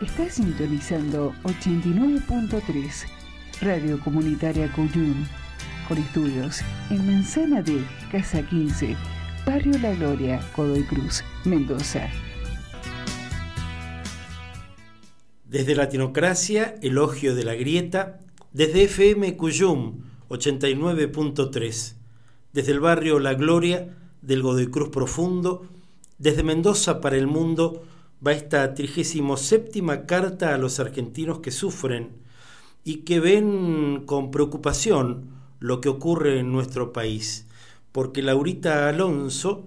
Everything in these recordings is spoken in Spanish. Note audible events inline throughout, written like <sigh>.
Está sintonizando 89.3 Radio Comunitaria Cuyún, con estudios en Manzana de Casa 15, Barrio La Gloria, Godoy Cruz, Mendoza. Desde Latinocracia, Elogio de la Grieta, desde FM Cuyum 89.3, desde el barrio La Gloria del Godoy Cruz Profundo, desde Mendoza para el mundo, va esta 37 carta a los argentinos que sufren y que ven con preocupación lo que ocurre en nuestro país, porque Laurita Alonso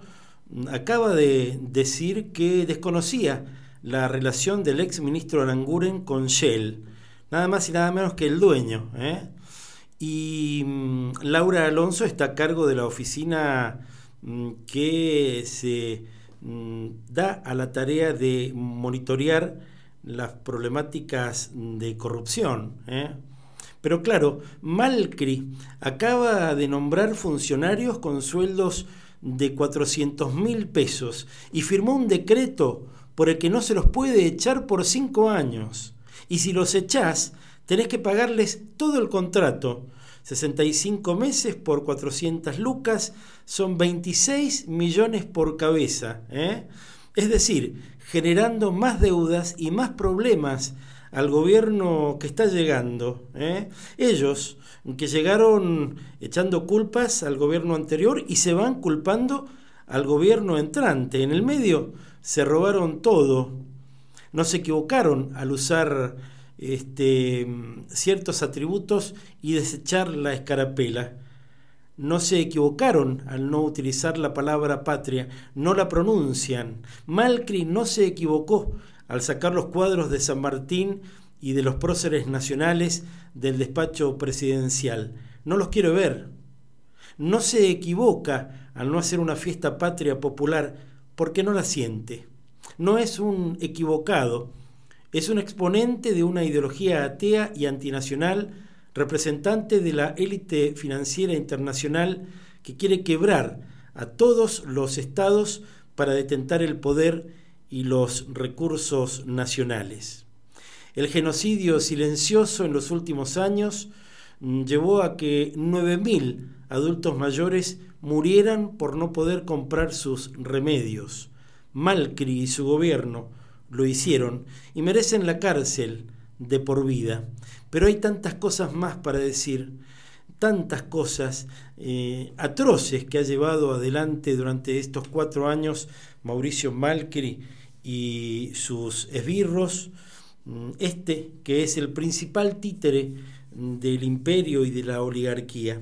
acaba de decir que desconocía la relación del ex ministro Aranguren con Shell, nada más y nada menos que el dueño. ¿eh? Y mm, Laura Alonso está a cargo de la oficina mm, que se da a la tarea de monitorear las problemáticas de corrupción. ¿eh? Pero claro, Malcri acaba de nombrar funcionarios con sueldos de 400 mil pesos y firmó un decreto por el que no se los puede echar por cinco años. Y si los echás, tenés que pagarles todo el contrato 65 meses por 400 lucas son 26 millones por cabeza. ¿eh? Es decir, generando más deudas y más problemas al gobierno que está llegando. ¿eh? Ellos, que llegaron echando culpas al gobierno anterior y se van culpando al gobierno entrante. En el medio se robaron todo. No se equivocaron al usar este, ciertos atributos y desechar la escarapela. No se equivocaron al no utilizar la palabra patria, no la pronuncian. Malcri no se equivocó al sacar los cuadros de San Martín y de los próceres nacionales del despacho presidencial. No los quiero ver. No se equivoca al no hacer una fiesta patria popular porque no la siente. No es un equivocado, es un exponente de una ideología atea y antinacional, representante de la élite financiera internacional que quiere quebrar a todos los estados para detentar el poder y los recursos nacionales. El genocidio silencioso en los últimos años mm, llevó a que 9.000 adultos mayores murieran por no poder comprar sus remedios. Malcri y su gobierno lo hicieron y merecen la cárcel de por vida. Pero hay tantas cosas más para decir, tantas cosas eh, atroces que ha llevado adelante durante estos cuatro años Mauricio Malcri y sus esbirros, mm, este que es el principal títere del imperio y de la oligarquía,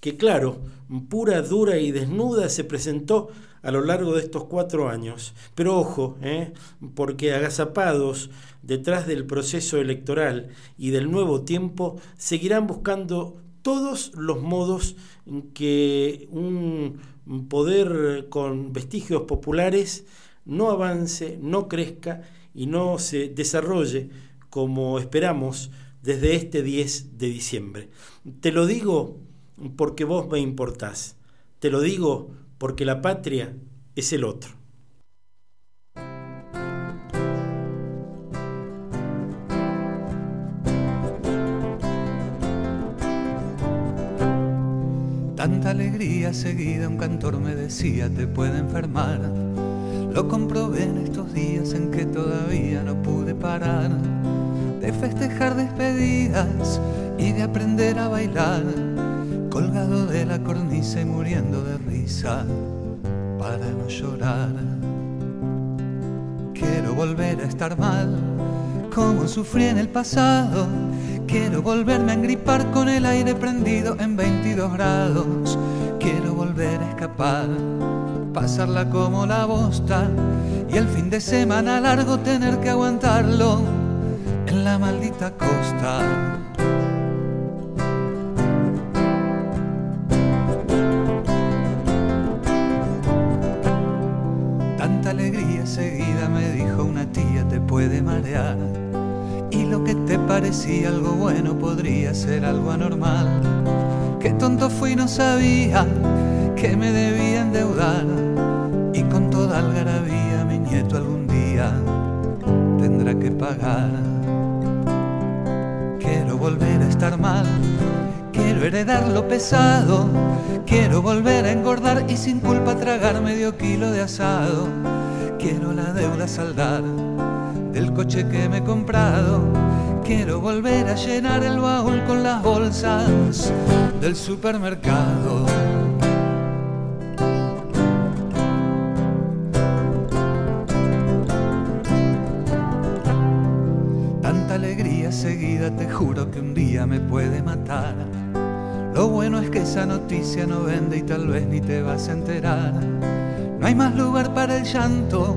que claro, pura, dura y desnuda se presentó a lo largo de estos cuatro años. Pero ojo, ¿eh? porque agazapados detrás del proceso electoral y del nuevo tiempo, seguirán buscando todos los modos en que un poder con vestigios populares no avance, no crezca y no se desarrolle como esperamos desde este 10 de diciembre. Te lo digo porque vos me importás. Te lo digo porque la patria es el otro. Tanta alegría seguida, un cantor me decía, te puede enfermar. Lo comprobé en estos días en que todavía no pude parar de festejar despedidas y de aprender a bailar colgado de la cornisa y muriendo de risa para no llorar. Quiero volver a estar mal, como sufrí en el pasado. Quiero volverme a engripar con el aire prendido en 22 grados. Quiero volver a escapar, pasarla como la bosta y el fin de semana largo tener que aguantarlo en la maldita costa. Parecía algo bueno podría ser algo anormal. Qué tonto fui, no sabía que me debía endeudar. Y con toda algarabía mi nieto algún día tendrá que pagar. Quiero volver a estar mal, quiero heredar lo pesado, quiero volver a engordar y sin culpa tragar medio kilo de asado. Quiero la deuda saldar del coche que me he comprado. Quiero volver a llenar el baúl con las bolsas del supermercado. seguida te juro que un día me puede matar. Lo bueno es que esa noticia no vende y tal vez ni te vas a enterar. No hay más lugar para el llanto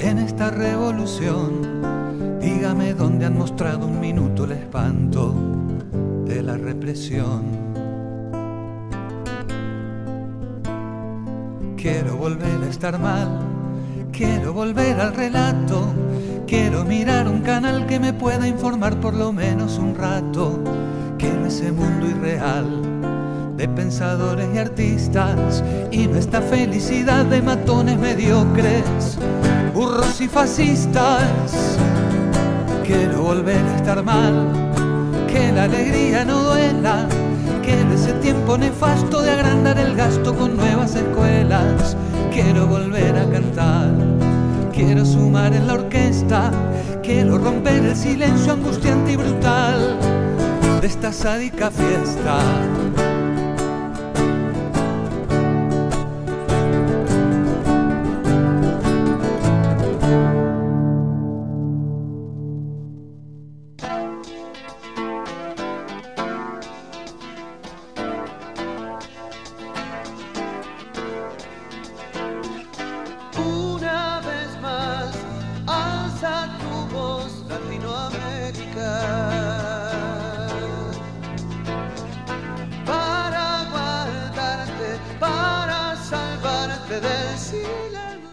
en esta revolución. Dígame dónde han mostrado un minuto el espanto de la represión. Quiero volver a estar mal, quiero volver al relato Quiero mirar un canal que me pueda informar por lo menos un rato. Quiero ese mundo irreal de pensadores y artistas y no esta felicidad de matones mediocres, burros y fascistas. Quiero volver a estar mal, que la alegría no duela, que en ese tiempo nefasto de agrandar el gasto con nuevas escuelas. Quiero volver a cantar Quiero sumar en la orquesta, quiero romper el silencio angustiante y brutal de esta sádica fiesta.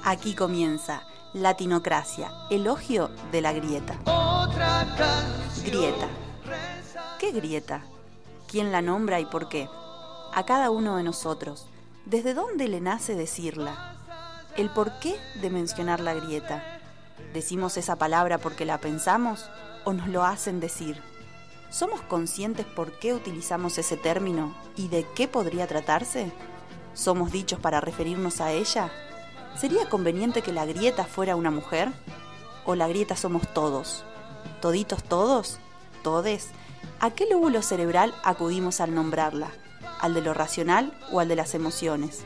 Aquí comienza Latinocracia, elogio de la grieta. Grieta. ¿Qué grieta? ¿Quién la nombra y por qué? A cada uno de nosotros. ¿Desde dónde le nace decirla? ¿El por qué de mencionar la grieta? ¿Decimos esa palabra porque la pensamos o nos lo hacen decir? ¿Somos conscientes por qué utilizamos ese término y de qué podría tratarse? ¿Somos dichos para referirnos a ella? ¿Sería conveniente que la grieta fuera una mujer? ¿O la grieta somos todos? ¿Toditos todos? ¿Todes? ¿A qué lóbulo cerebral acudimos al nombrarla? ¿Al de lo racional o al de las emociones?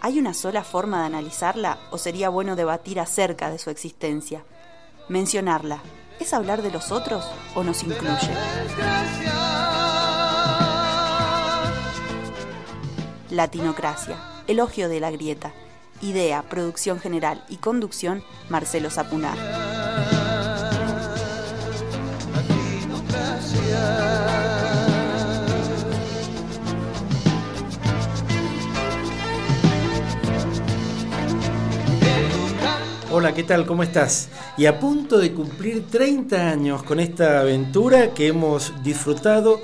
¿Hay una sola forma de analizarla o sería bueno debatir acerca de su existencia? Mencionarla, ¿es hablar de los otros o nos incluye? Latinocracia, elogio de la grieta Idea, producción general y conducción, Marcelo Zapunar. Hola, ¿qué tal? ¿Cómo estás? Y a punto de cumplir 30 años con esta aventura que hemos disfrutado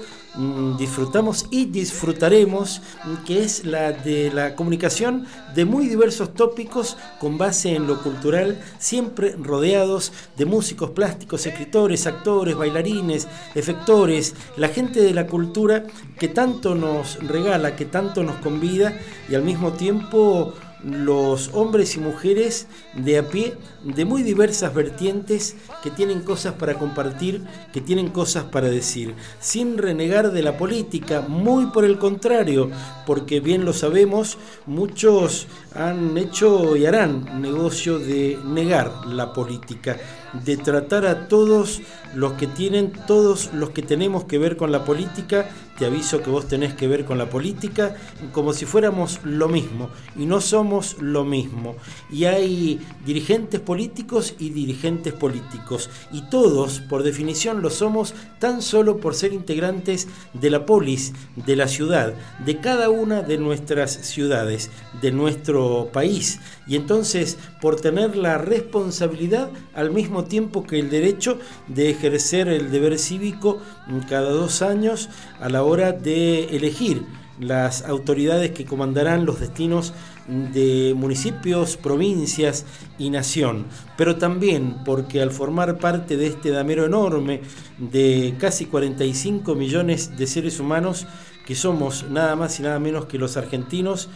disfrutamos y disfrutaremos, mm, que es la de la comunicación de muy diversos tópicos con base en lo cultural, siempre rodeados de músicos plásticos, escritores, actores, bailarines, efectores, la gente de la cultura que tanto nos regala, que tanto nos convida y al mismo tiempo los hombres y mujeres de a pie de muy diversas vertientes que tienen cosas para compartir, que tienen cosas para decir, sin renegar de la política, muy por el contrario, porque bien lo sabemos, muchos han hecho y harán negocio de negar la política, de tratar a todos los que tienen, todos los que tenemos que ver con la política, te aviso que vos tenés que ver con la política, como si fuéramos lo mismo, y no somos lo mismo. Y hay dirigentes políticos y dirigentes políticos, y todos, por definición, lo somos tan solo por ser integrantes de la polis, de la ciudad, de cada una de nuestras ciudades, de nuestro país, y entonces por tener la responsabilidad al mismo tiempo que el derecho de ejercer el deber cívico cada dos años a la hora de elegir las autoridades que comandarán los destinos de municipios, provincias y nación, pero también porque al formar parte de este damero enorme de casi 45 millones de seres humanos, que somos nada más y nada menos que los argentinos,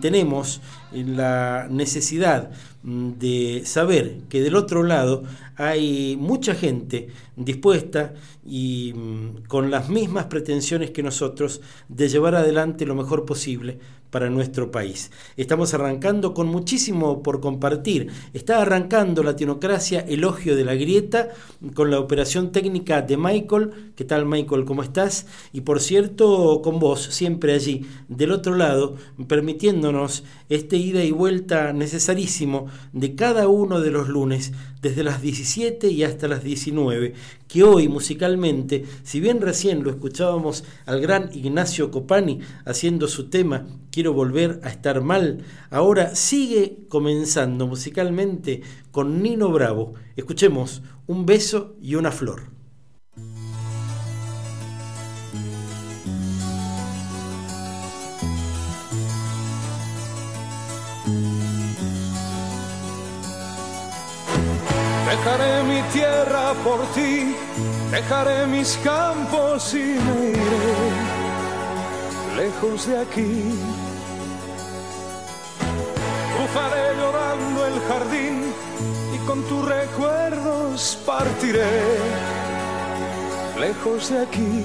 tenemos la necesidad de saber que del otro lado hay mucha gente dispuesta y mm, con las mismas pretensiones que nosotros de llevar adelante lo mejor posible para nuestro país. Estamos arrancando con muchísimo por compartir. Está arrancando Latinocracia, elogio de la grieta, con la operación técnica de Michael. ¿Qué tal Michael? ¿Cómo estás? Y por cierto, con vos, siempre allí, del otro lado, permitiéndonos este ida y vuelta necesarísimo de cada uno de los lunes, desde las 17 y hasta las 19, que hoy musicalmente, si bien recién lo escuchábamos al gran Ignacio Copani haciendo su tema Quiero volver a estar mal, ahora sigue comenzando musicalmente con Nino Bravo. Escuchemos un beso y una flor. Por ti, dejaré mis campos y me iré lejos de aquí. Cruzaré llorando el jardín y con tus recuerdos partiré lejos de aquí.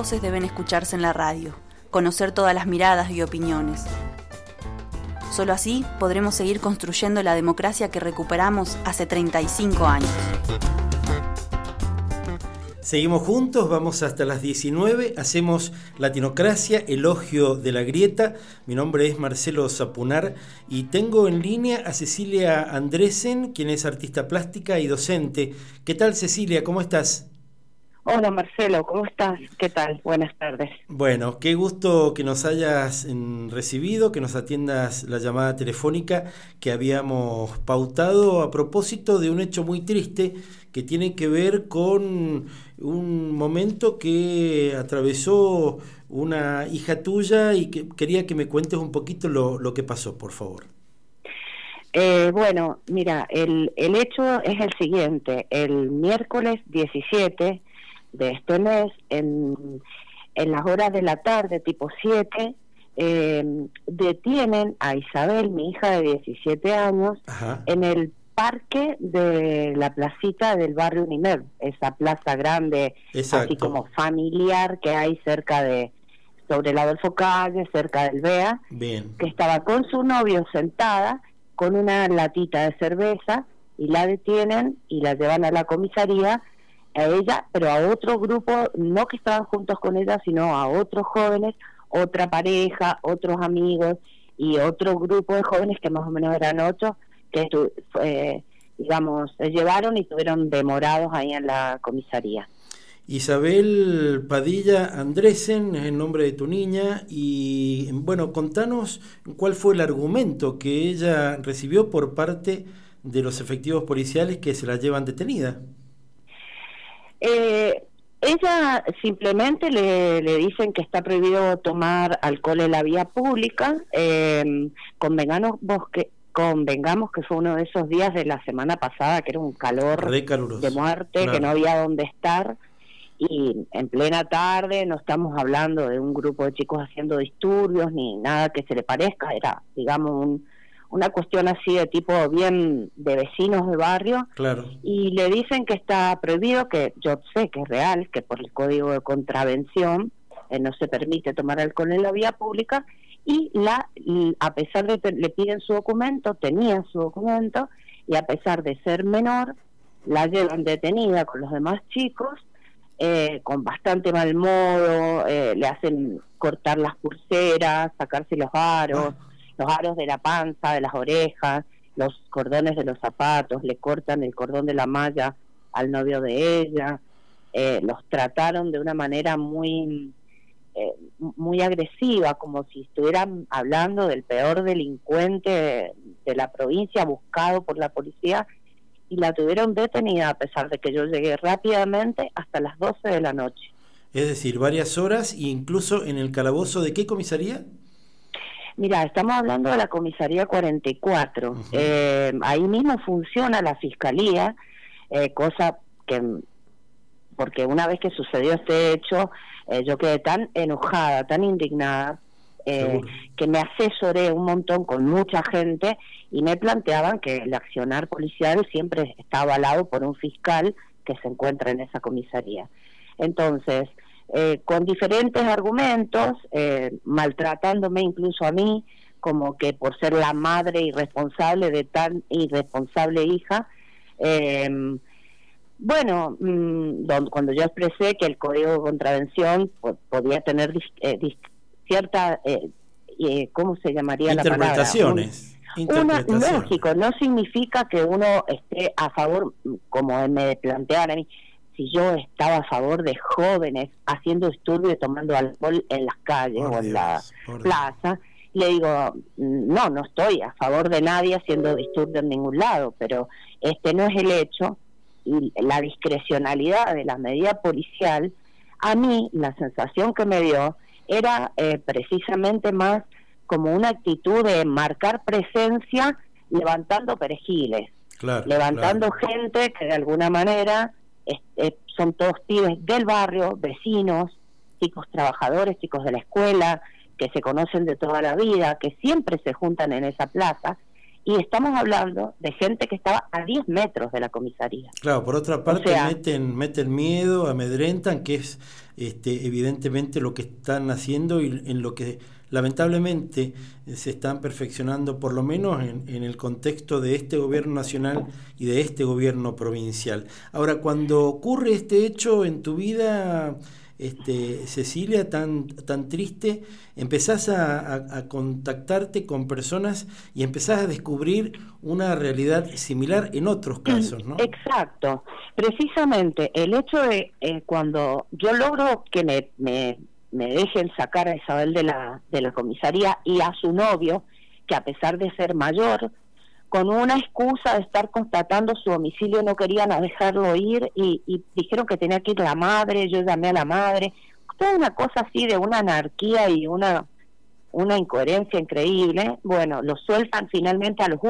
voces deben escucharse en la radio, conocer todas las miradas y opiniones. Solo así podremos seguir construyendo la democracia que recuperamos hace 35 años. Seguimos juntos, vamos hasta las 19, hacemos Latinocracia, elogio de la grieta. Mi nombre es Marcelo Zapunar y tengo en línea a Cecilia Andresen, quien es artista plástica y docente. ¿Qué tal Cecilia? ¿Cómo estás? Hola Marcelo, ¿cómo estás? ¿Qué tal? Buenas tardes. Bueno, qué gusto que nos hayas recibido, que nos atiendas la llamada telefónica que habíamos pautado a propósito de un hecho muy triste que tiene que ver con un momento que atravesó una hija tuya y que quería que me cuentes un poquito lo, lo que pasó, por favor. Eh, bueno, mira, el, el hecho es el siguiente. El miércoles 17 de este mes, en, en las horas de la tarde, tipo 7, eh, detienen a Isabel, mi hija de 17 años, en el parque de la placita del barrio Unimed, esa plaza grande, así como familiar que hay cerca de, sobre el Adolfo Calle, cerca del BEA, que estaba con su novio sentada con una latita de cerveza y la detienen y la llevan a la comisaría a ella, pero a otro grupo, no que estaban juntos con ella, sino a otros jóvenes, otra pareja, otros amigos y otro grupo de jóvenes que más o menos eran ocho, que eh, digamos, se llevaron y estuvieron demorados ahí en la comisaría. Isabel Padilla Andresen es el nombre de tu niña y bueno, contanos cuál fue el argumento que ella recibió por parte de los efectivos policiales que se la llevan detenida. Eh, ella simplemente le, le, dicen que está prohibido tomar alcohol en la vía pública. Eh, convengamos, que, convengamos que fue uno de esos días de la semana pasada que era un calor de muerte, que no había dónde estar. Y en plena tarde no estamos hablando de un grupo de chicos haciendo disturbios ni nada que se le parezca, era, digamos, un, una cuestión así de tipo bien de vecinos de barrio. Claro. Y le dicen que está prohibido, que yo sé que es real, que por el código de contravención eh, no se permite tomar alcohol en la vía pública. Y la a pesar de que le piden su documento, tenía su documento, y a pesar de ser menor, la llevan detenida con los demás chicos, eh, con bastante mal modo, eh, le hacen cortar las pulseras, sacarse los aros. Ah los aros de la panza, de las orejas, los cordones de los zapatos, le cortan el cordón de la malla al novio de ella, eh, los trataron de una manera muy eh, muy agresiva, como si estuvieran hablando del peor delincuente de, la provincia buscado por la policía y la tuvieron detenida a pesar de que yo llegué rápidamente hasta las 12 de la noche. Es decir, varias horas e incluso en el calabozo de qué comisaría? Mira, estamos hablando de la comisaría 44. eh, ahí mismo funciona la fiscalía, eh, cosa que, porque una vez que sucedió este hecho, eh, yo quedé tan enojada, tan indignada, eh, que me asesoré un montón con mucha gente y me planteaban que el accionar policial siempre está avalado por un fiscal que se encuentra en esa comisaría. Entonces, eh, con diferentes argumentos, eh, maltratándome incluso a mí, como que por ser la madre irresponsable de tan irresponsable hija. Em, bueno, mm, cuando yo expresé que el código de contravención podía tener eh, cierta, ¿cómo se llamaría la palabra? Interpretaciones. Una, lógico, no significa que uno esté a favor, como me planteaban a mí, si yo estaba a favor de jóvenes haciendo disturbios y tomando alcohol en las calles o en la plaza, le digo, no, no estoy a favor de nadie haciendo disturbios en ningún lado, pero este no es el hecho y la discrecionalidad de la medida policial, a mí la sensación que me dio era eh, precisamente más como una actitud de marcar presencia levantando perejiles, levantando gente que de alguna manera eh, son todos pibes del barrio, vecinos, chicos trabajadores, chicos de la escuela, que se conocen de toda la vida, que siempre se juntan en esa plaza, y estamos hablando de gente que estaba a 10 metros de la comisaría. Claro, por otra parte meten, meten miedo, amedrentan, que es este, evidentemente lo que están haciendo y en lo que lamentablemente se están perfeccionando, por lo menos en, en, el contexto de este gobierno nacional y de este gobierno provincial. Ahora, cuando ocurre este hecho en tu vida, este, Cecilia, tan, tan triste, empezás a, contactarte con personas y empezás a descubrir una realidad similar en otros casos, ¿no? Exacto. Precisamente el hecho de eh, cuando yo logro que me, me, me, dejen sacar a Isabel de la, de la comisaría y a su novio, que a pesar de ser mayor, con una excusa de estar constatando su domicilio no querían dejarlo ir y, dijeron que tenía que ir la madre, yo llamé a la madre, toda una cosa así de una anarquía y una una incoherencia increíble. Bueno, lo sueltan finalmente a los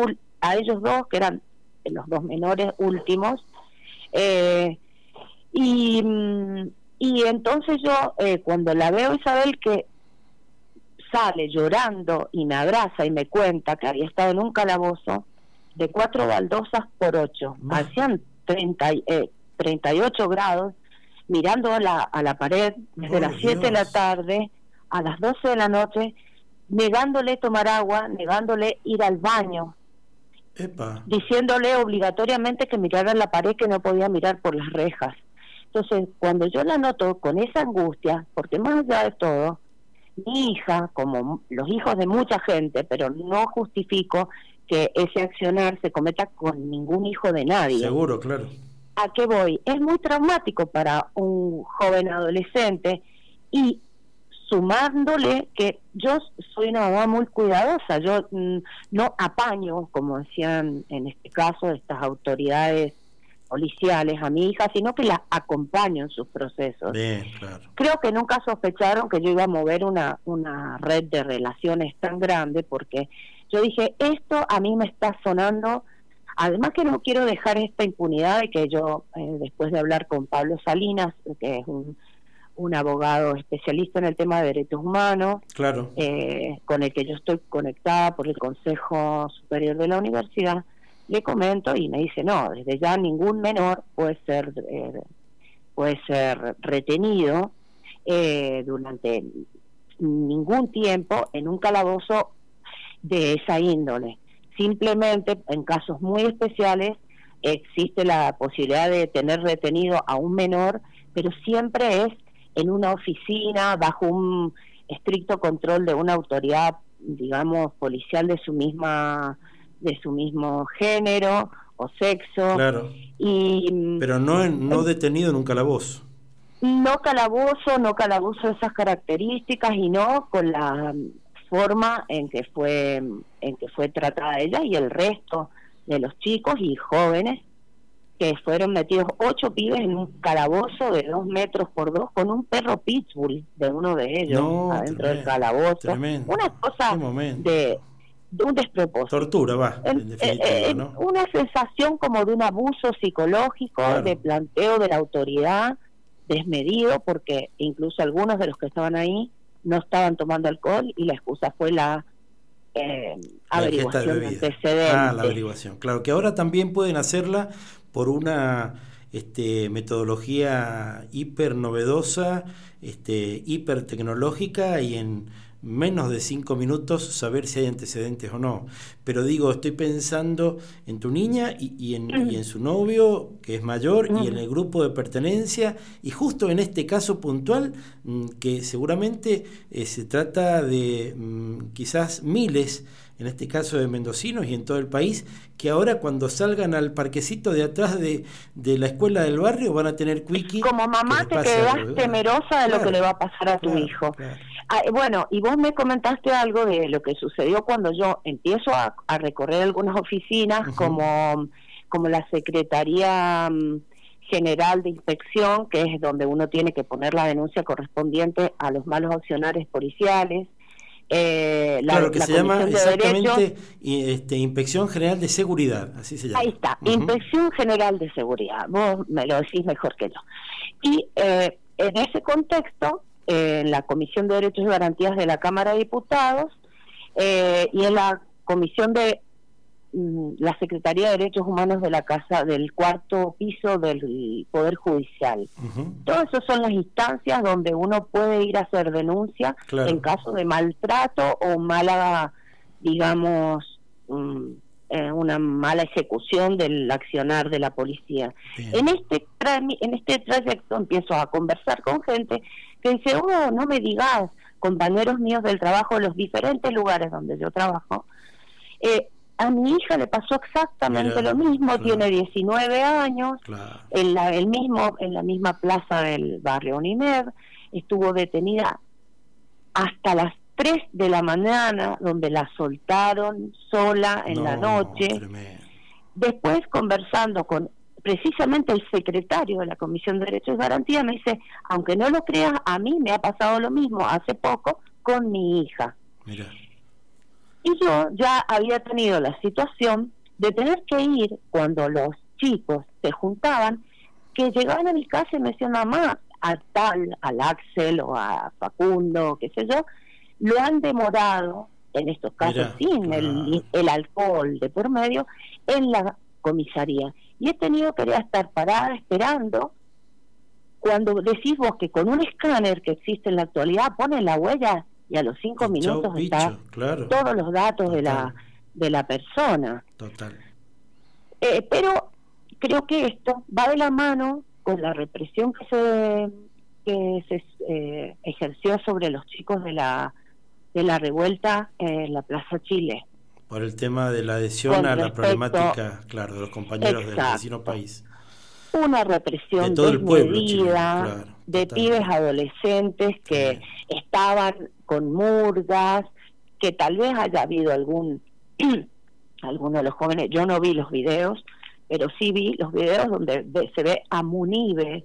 a ellos dos que eran los dos menores últimos eh, y y entonces yo eh, cuando la veo Isabel que sale llorando y me abraza y me cuenta que había estado en un calabozo de cuatro baldosas por ocho. Hacían 30, eh, 38 grados, mirando a la, a la pared desde las 7 de la tarde a las 12 de la noche, negándole tomar agua, negándole ir al baño, diciéndole obligatoriamente que mirara la pared que no podía mirar por las rejas. Entonces, cuando yo la noto con esa angustia, porque más allá de todo, mi hija, como los hijos de mucha gente, pero no justifico que ese accionar se cometa con ningún hijo de nadie. Seguro, claro. ¿A qué voy? Es muy traumático para un joven adolescente y sumándole que yo soy una mamá muy cuidadosa, yo mm, no apaño, como decían en este caso estas autoridades policiales a mi hija, sino que la acompaño en sus procesos. Creo que nunca sospecharon que yo iba a mover una, una red de relaciones tan grande porque yo dije, esto a mí me está sonando, además que no quiero dejar esta impunidad de que yo, eh, después de hablar con Pablo Salinas, que es un, un abogado especialista en el tema de derechos humanos, claro. Eh, con el que yo estoy conectada por el Consejo Superior de la Universidad, le comento y me dice, no, desde ya ningún menor puede ser, eh, puede ser retenido eh, durante ningún tiempo en un calabozo de esa índole. Simplemente en casos muy especiales existe la posibilidad de tener retenido a un menor, pero siempre es en una oficina bajo un estricto control de una autoridad, digamos, policial de su misma de su mismo género o sexo. Claro. Y, Pero no, no detenido en un calabozo. No calabozo, no calabozo de esas características y no con la forma en que fue en que fue tratada ella y el resto de los chicos y jóvenes que fueron metidos ocho pibes en un calabozo de dos metros por dos con un perro pitbull de uno de ellos adentro del calabozo. Una cosa de de un despropósito. Tortura, va, en, definitiva, ¿no? Una sensación como de un abuso psicológico, de planteo de la autoridad desmedido, porque incluso algunos de los que estaban ahí no estaban tomando alcohol y la excusa fue la eh, averiguación de antecedentes. Ah, la averiguación. Claro, que ahora también pueden hacerla por una este, metodología hiper novedosa, este, hiper tecnológica y en menos de cinco minutos saber si hay antecedentes o no. Pero digo, estoy pensando en tu niña y, en, y en, su novio, que es mayor, y en el grupo de pertenencia, y justo en este caso puntual, mm, que seguramente eh, se trata de mm, quizás miles en este caso de mendocinos y en todo el país, que ahora cuando salgan al parquecito de atrás de, de la escuela del barrio van a tener quickie. Como mamá te quedas temerosa de lo que le va a pasar a tu hijo. Ah, bueno, y vos me comentaste algo de lo que sucedió cuando yo empiezo a, recorrer algunas oficinas como, como la Secretaría mm, General de Inspección, que es donde uno tiene que poner la denuncia correspondiente a los malos accionarios policiales, eh, la, claro, que se llama exactamente este, Inspección General de Seguridad, así se llama. Ahí está, Inspección General de Seguridad, vos me lo decís mejor que yo. Y eh, en ese contexto, en la Comisión de Derechos y Garantías de la Cámara de Diputados eh, y en la Comisión de mm, la Secretaría de Derechos Humanos de la Casa del cuarto piso del Poder Judicial. Todas esas son las instancias donde uno puede ir a hacer denuncia en caso de maltrato o mala, digamos, mm, eh, una mala ejecución del accionar de la policía. En este en este trayecto empiezo a conversar con gente que dice, oh, no me digas, compañeros míos del trabajo los diferentes lugares donde yo trabajo, eh, a mi hija le pasó exactamente lo mismo, tiene 19 años, en la el mismo en la misma plaza del barrio Unimed, estuvo detenida hasta las 3 de la mañana, donde la soltaron sola en la noche. Después conversando con precisamente el secretario de la Comisión de Derechos y Garantía me dice, aunque no lo creas, a mí me ha pasado lo mismo hace poco con mi hija. Y yo ya había tenido la situación de tener que ir cuando los chicos se juntaban, que llegaban a mi casa y me decían, mamá, a tal, al Axel o a Facundo, qué sé yo, lo han demorado, en estos casos sin el, el alcohol de por medio, en la comisaría. Y he tenido que estar parada esperando. Cuando decís vos que con un escáner que existe en la actualidad pone la huella y a los cinco minutos está todos los datos de la de la persona. Total. Eh, pero creo que esto va de la mano con la represión que se que se eh, ejerció sobre los chicos de la de la revuelta en la Plaza Chile. Por el tema de la adhesión a la problemática, claro, de los compañeros del vecino país. Una represión de todo el pueblo de pibes adolescentes que estaban con murgas, que tal vez haya habido algún <clears throat> alguno de los jóvenes, yo no vi los videos, pero sí vi los videos donde se ve a Munibe,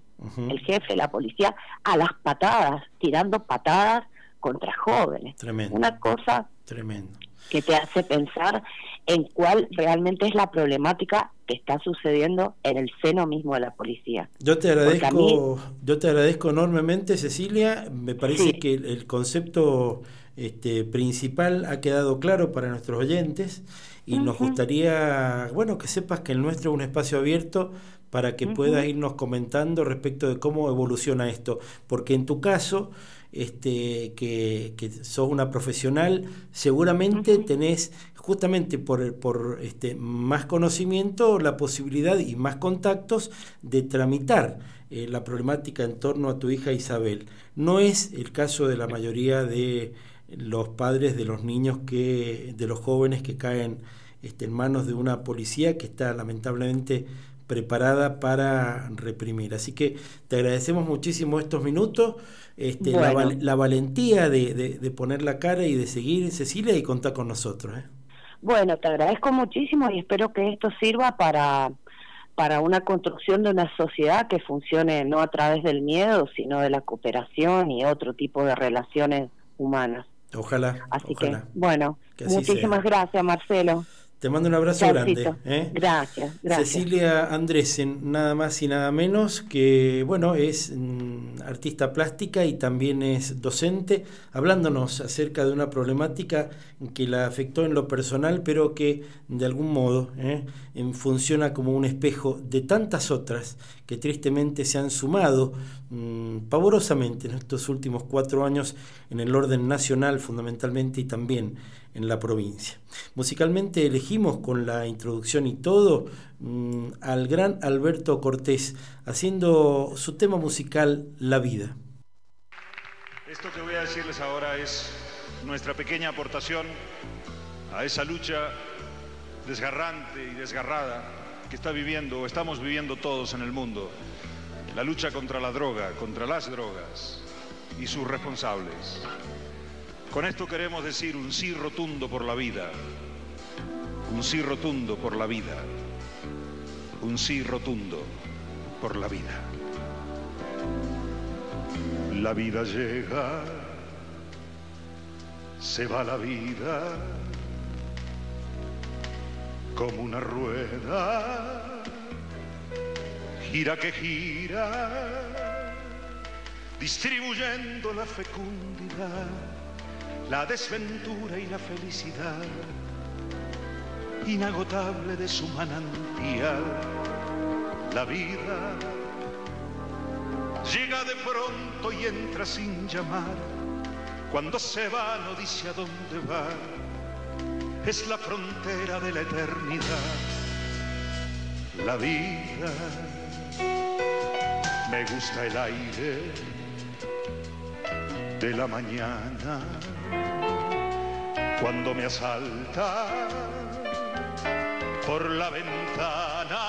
el jefe de la policía, a las patadas, tirando patadas contra jóvenes. Tremendo. Una cosa tremendo que te hace pensar en cuál realmente es la problemática que está sucediendo en el seno mismo de la policía. Yo te agradezco, yo te agradezco enormemente, Cecilia. Me parece que el, concepto este, principal ha quedado claro para nuestros oyentes y nos gustaría, bueno, que sepas que el nuestro es un espacio abierto para que puedas irnos comentando respecto de cómo evoluciona esto, porque en tu caso este, que, que sos una profesional, seguramente tenés justamente por, por este, más conocimiento la posibilidad y más contactos de tramitar eh, la problemática en torno a tu hija Isabel. No es el caso de la mayoría de los padres de los niños que, de los jóvenes que caen este, en manos de una policía que está lamentablemente preparada para reprimir. Así que te agradecemos muchísimo estos minutos, este, la, valentía de, poner la cara y de seguir, Cecilia, y contar con nosotros. ¿eh? Bueno, te agradezco muchísimo y espero que esto sirva para, para una construcción de una sociedad que funcione no a través del miedo, sino de la cooperación y otro tipo de relaciones humanas. Ojalá. Así que, bueno, muchísimas gracias, Marcelo. Te mando un abrazo grande. ¿eh? Gracias, gracias. Cecilia Andresen, nada más y nada menos, que bueno, es mm, artista plástica y también es docente, hablándonos acerca de una problemática que la afectó en lo personal, pero que de algún modo ¿eh? funciona como un espejo de tantas otras que tristemente se han sumado mm, pavorosamente en estos últimos cuatro años en el orden nacional fundamentalmente y también en la provincia. Musicalmente elegimos con la introducción y todo mm, al gran Alberto Cortés haciendo su tema musical La vida. Esto que voy a decirles ahora es nuestra pequeña aportación a esa lucha desgarrante y desgarrada que está viviendo o estamos viviendo todos en el mundo. La lucha contra la droga, contra las drogas y sus responsables. Con esto queremos decir un sí rotundo por la vida, un sí rotundo por la vida, un sí rotundo por la vida. La vida llega, se va la vida como una rueda, gira que gira, distribuyendo la fecundidad la desventura y la felicidad. inagotable de su manantial. La vida llega de pronto y entra sin llamar. Cuando se va no dice a dónde va. Es la frontera de la eternidad. La vida me gusta el aire de la mañana cuando me asalta por la ventana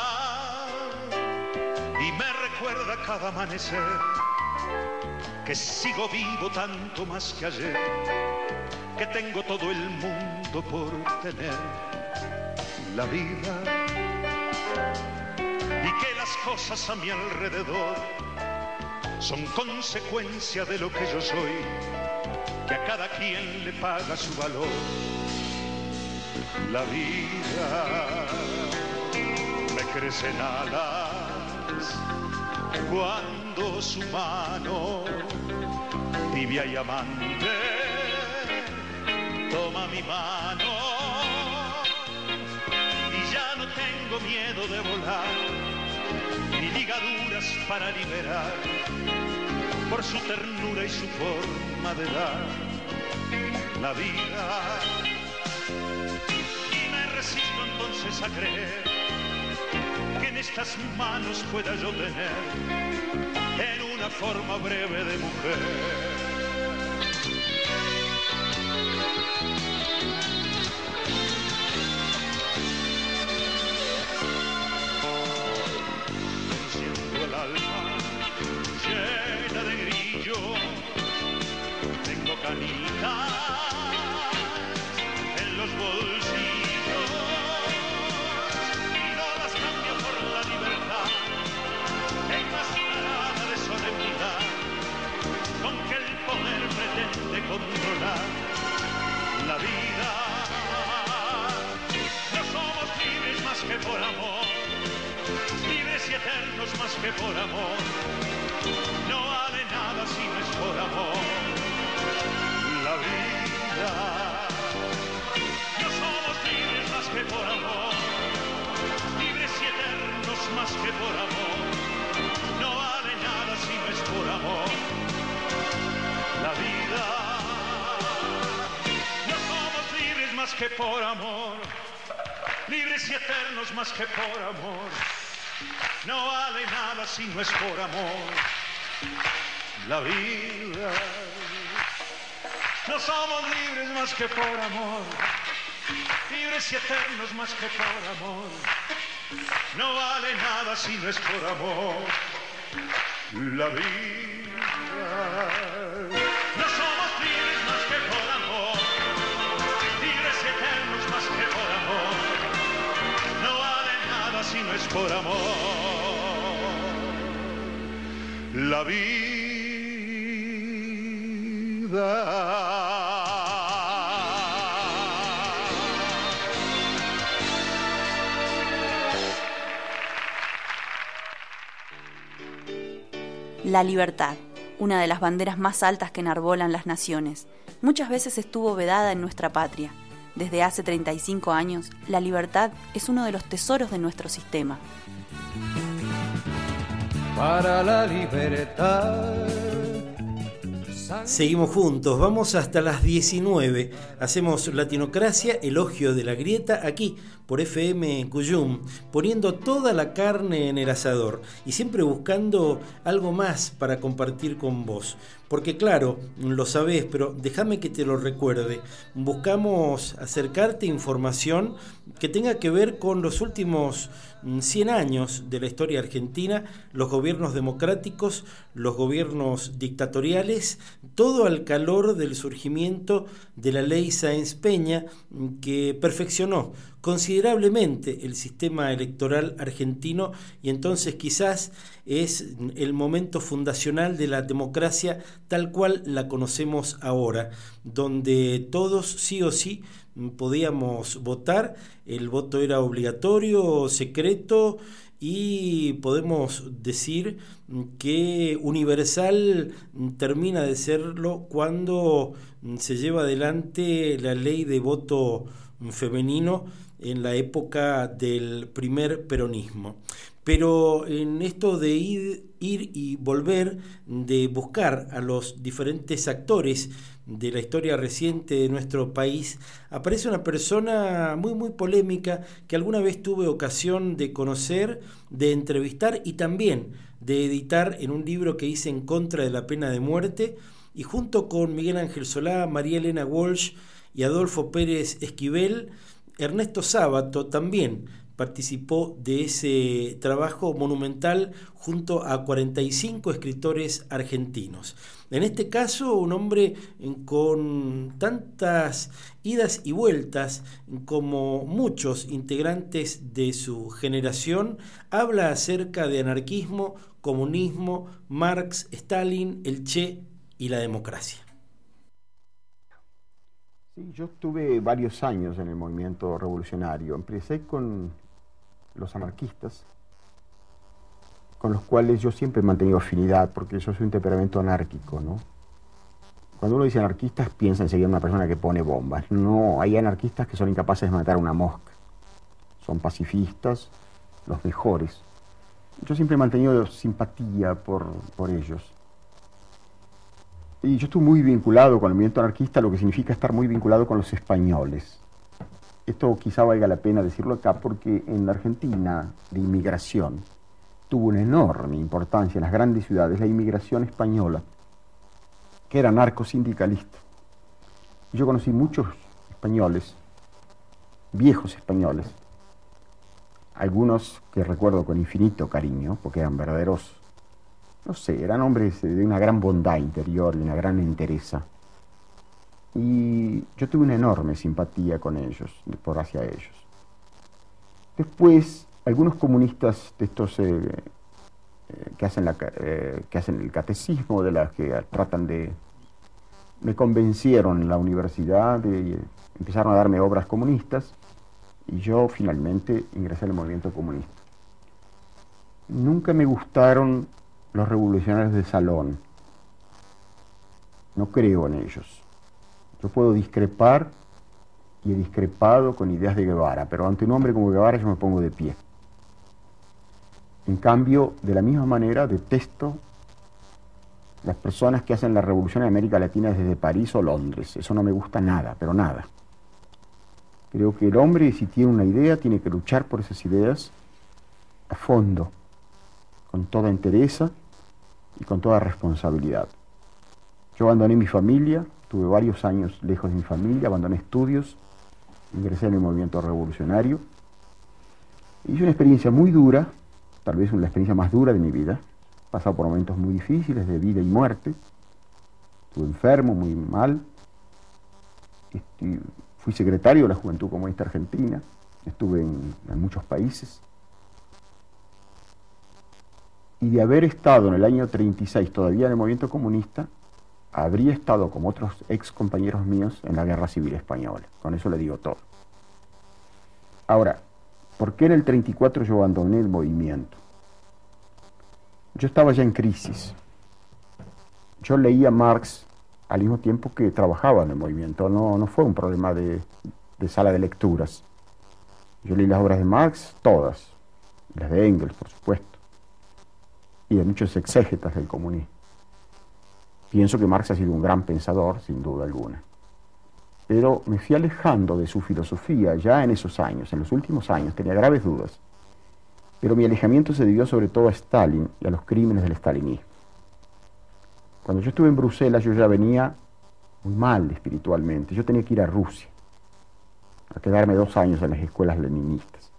y me recuerda cada amanecer que sigo vivo tanto más que ayer, que tengo todo el mundo por tener la vida y que las cosas a mi alrededor son consecuencia de lo que yo soy, que a cada quien le paga su valor. La vida me crecen alas cuando su mano tibia y amante toma mi mano y ya no tengo miedo de volar ni ligaduras para liberar por su ternura y su forma de dar la vida. Y me resisto entonces a creer que en estas manos pueda yo tener en una forma breve de mujer. Eternos más que por amor. No vale nada si no es por amor. La vida. No somos libres más que por amor, libres y eternos más que por amor. No vale nada si no es por amor. La vida. No somos libres más que por amor, libres y eternos más que por amor. No vale nada si no es por amor. La vida. No somos libres más que por amor, libres y eternos más que por amor. No vale nada si no es por amor. La vida. No somos La vida. La libertad, una de las banderas más altas que enarbolan las naciones, muchas veces estuvo vedada en nuestra patria. Desde hace 35 años, la libertad es uno de los tesoros de nuestro sistema. Para la libertad. Seguimos juntos, vamos hasta las 19. Hacemos Latinocracia, elogio de la grieta, aquí por FM Cuyum, poniendo toda la carne en el asador y siempre buscando algo más para compartir con vos. Porque claro, lo sabés, pero déjame que te lo recuerde. Buscamos acercarte información que tenga que ver con los últimos 100 años de la historia argentina, los gobiernos democráticos, los gobiernos dictatoriales, todo al calor del surgimiento de la ley Sáenz Peña que perfeccionó considerablemente el sistema electoral argentino y entonces quizás es el momento fundacional de la democracia tal cual la conocemos ahora, donde todos sí o sí podíamos votar, el voto era obligatorio, secreto y podemos decir que universal termina de serlo cuando se lleva adelante la ley de voto femenino en la época del primer peronismo. Pero en esto de ir, ir, y volver, de buscar a los diferentes actores de la historia reciente de nuestro país, aparece una persona muy, muy polémica que alguna vez tuve ocasión de conocer, de entrevistar y también de editar en un libro que hice en contra de la pena de muerte, y junto con Miguel Ángel Solá, María Elena Walsh y Adolfo Pérez Esquivel, Ernesto Sábato también participó de ese trabajo monumental junto a 45 escritores argentinos. En este caso, un hombre con tantas idas y vueltas como muchos integrantes de su generación, habla acerca de anarquismo, comunismo, Marx, Stalin, el Che y la democracia. Sí, yo estuve varios años en el movimiento revolucionario. Empecé con los anarquistas, con los cuales yo siempre he mantenido afinidad, porque yo soy un temperamento anárquico, ¿no? Cuando uno dice anarquistas, piensa enseguida en una persona que pone bombas. No, hay anarquistas que son incapaces de matar una mosca. Son pacifistas, los mejores. Yo siempre he mantenido simpatía por, por ellos. Y yo estuve muy vinculado con el movimiento anarquista, lo que significa estar muy vinculado con los españoles. Esto quizá valga la pena decirlo acá porque en la Argentina de inmigración tuvo una enorme importancia en las grandes ciudades la inmigración española, que era narcosindicalista. Yo conocí muchos españoles, viejos españoles, algunos que recuerdo con infinito cariño, porque eran verdaderos, no sé, eran hombres de una gran bondad interior y una gran entereza y yo tuve una enorme simpatía con ellos, por hacia ellos. Después, algunos comunistas de estos eh, eh, que, hacen la, eh, que hacen el catecismo, de las que tratan de... me convencieron en la universidad, de, empezaron a darme obras comunistas y yo finalmente ingresé al movimiento comunista. Nunca me gustaron los revolucionarios de salón. No creo en ellos. Yo puedo discrepar y he discrepado con ideas de Guevara, pero ante un hombre como Guevara yo me pongo de pie. En cambio, de la misma manera, detesto las personas que hacen la revolución en América Latina desde París o Londres. Eso no me gusta nada, pero nada. Creo que el hombre, si tiene una idea, tiene que luchar por esas ideas a fondo, con toda entereza y con toda responsabilidad. Yo abandoné mi familia, Tuve varios años lejos de mi familia, abandoné estudios, ingresé en el movimiento revolucionario. Hice una experiencia muy dura, tal vez la experiencia más dura de mi vida. Pasado por momentos muy difíciles de vida y muerte. Estuve enfermo, muy mal. Fui secretario de la Juventud Comunista Argentina. Estuve en, en muchos países. Y de haber estado en el año 36 todavía en el movimiento comunista, habría estado como otros ex compañeros míos en la Guerra Civil Española. Con eso le digo todo. Ahora, ¿por qué en el 34 yo abandoné el movimiento? Yo estaba ya en crisis. Yo leía Marx al mismo tiempo que trabajaba en el movimiento. No, no fue un problema de, de sala de lecturas. Yo leí las obras de Marx, todas. Las de Engels, por supuesto. Y de muchos exégetas del comunismo. Pienso que Marx ha sido un gran pensador, sin duda alguna. Pero me fui alejando de su filosofía ya en esos años, en los últimos años, tenía graves dudas. Pero mi alejamiento se debió sobre todo a Stalin y a los crímenes del stalinismo. Cuando yo estuve en Bruselas yo ya venía muy mal espiritualmente. Yo tenía que ir a Rusia, a quedarme dos años en las escuelas leninistas.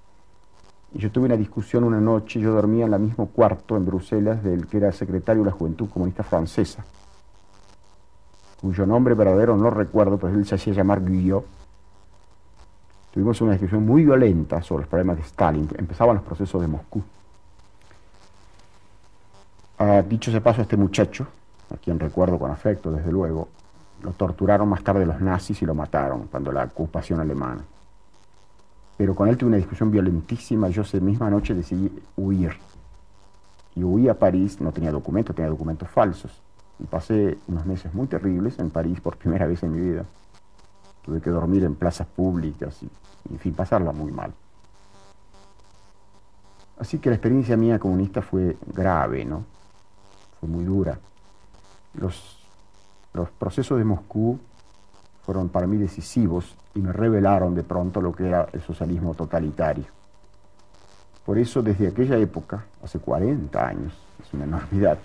Y yo tuve una discusión una noche, yo dormía en el mismo cuarto en Bruselas del que era secretario de la Juventud Comunista Francesa, cuyo nombre verdadero no recuerdo, pero él se hacía llamar Guyot. Tuvimos una discusión muy violenta sobre los problemas de Stalin. Empezaban los procesos de Moscú. Ah, dicho ese paso, este muchacho, a quien recuerdo con afecto, desde luego, lo torturaron más tarde los nazis y lo mataron cuando la ocupación alemana. Pero con él tuve una discusión violentísima. Yo esa misma noche decidí huir. Y huí a París, no tenía documentos, tenía documentos falsos y pasé unos meses muy terribles en París por primera vez en mi vida, Tuve que dormir en plazas públicas y, en fin, pasarla muy mal. Así que la experiencia mía comunista fue grave, ¿no? Fue muy dura. Los, los procesos de Moscú fueron para mí decisivos y me revelaron de pronto lo que era el socialismo totalitario. Por eso desde aquella época, hace 40 años, es una enormidad,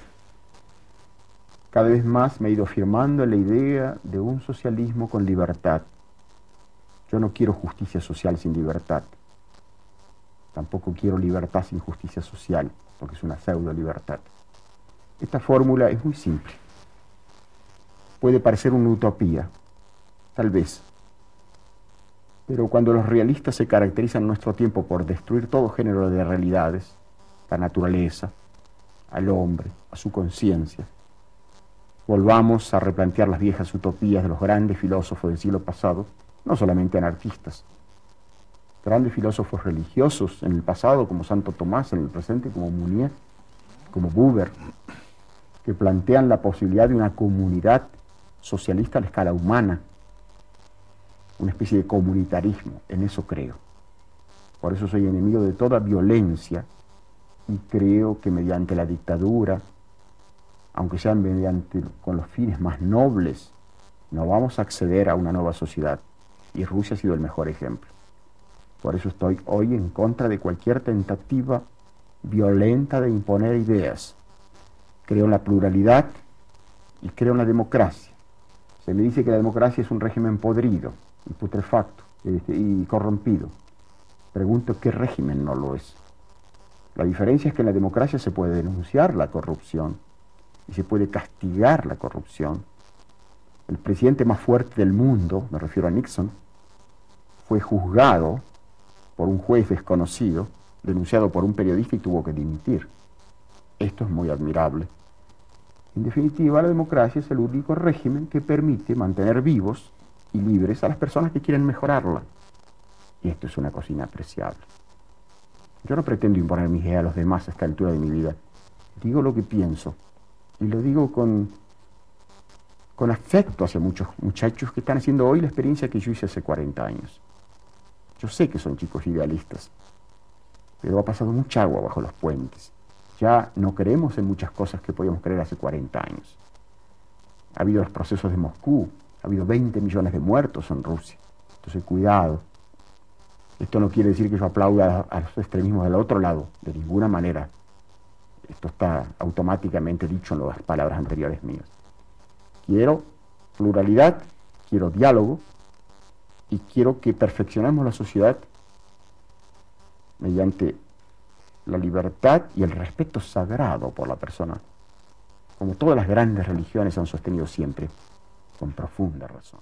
cada vez más me he ido afirmando en la idea de un socialismo con libertad. Yo no quiero justicia social sin libertad. Tampoco quiero libertad sin justicia social, porque es una pseudo libertad. Esta fórmula es muy simple. Puede parecer una utopía, tal vez. Pero cuando los realistas se caracterizan en nuestro tiempo por destruir todo género de realidades, la naturaleza, al hombre, a su conciencia, volvamos a replantear las viejas utopías de los grandes filósofos del siglo pasado, no solamente anarquistas, grandes filósofos religiosos en el pasado, como Santo Tomás, en el presente, como Munier, como Buber, que plantean la posibilidad de una comunidad socialista a la escala humana, una especie de comunitarismo, en eso creo. Por eso soy enemigo de toda violencia y creo que mediante la dictadura, aunque sean mediante con los fines más nobles, no vamos a acceder a una nueva sociedad. Y Rusia ha sido el mejor ejemplo. Por eso estoy hoy en contra de cualquier tentativa violenta de imponer ideas. Creo en la pluralidad y creo en la democracia. Se me dice que la democracia es un régimen podrido y putrefacto este, y corrompido. Pregunto qué régimen no lo es. La diferencia es que en la democracia se puede denunciar la corrupción y se puede castigar la corrupción. El presidente más fuerte del mundo, me refiero a Nixon, fue juzgado por un juez desconocido, denunciado por un periodista y tuvo que dimitir. Esto es muy admirable. En definitiva, la democracia es el único régimen que permite mantener vivos y libres a las personas que quieren mejorarla. Y esto es una cosa inapreciable. Yo no pretendo imponer mis ideas a los demás a esta altura de mi vida. Digo lo que pienso y lo digo con, con afecto hacia muchos muchachos que están haciendo hoy la experiencia que yo hice hace 40 años. Yo sé que son chicos idealistas, pero ha pasado mucha agua bajo los puentes. Ya no creemos en muchas cosas que podíamos creer hace 40 años. Ha habido los procesos de Moscú, ha habido 20 millones de muertos en Rusia. Entonces, cuidado. Esto no quiere decir que yo aplauda a los extremismos del otro lado, de ninguna manera. Esto está automáticamente dicho en las palabras anteriores mías. Quiero pluralidad, quiero diálogo y quiero que perfeccionemos la sociedad mediante la libertad y el respeto sagrado por la persona, como todas las grandes religiones han sostenido siempre, con profunda razón.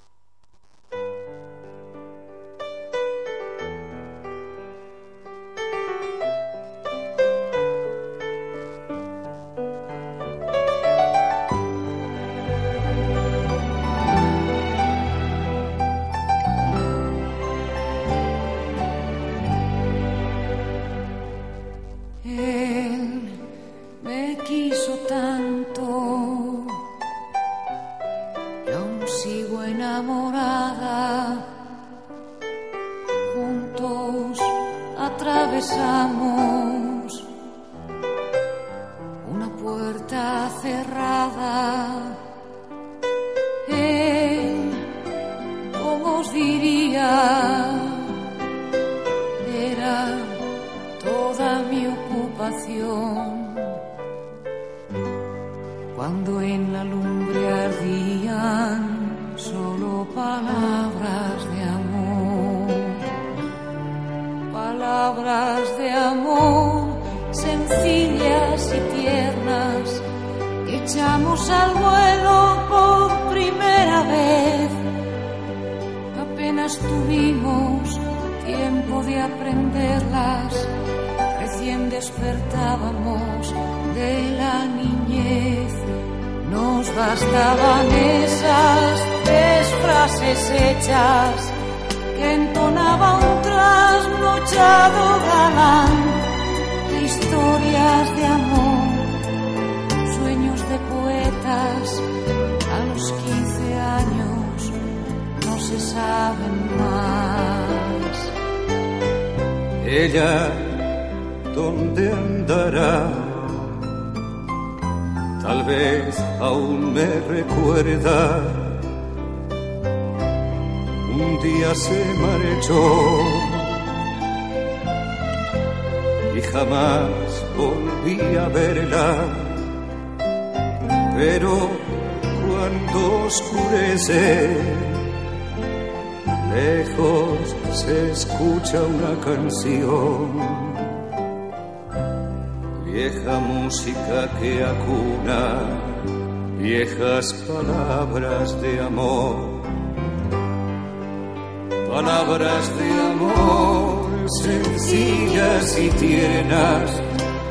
Palabras de amor sencillas y tiernas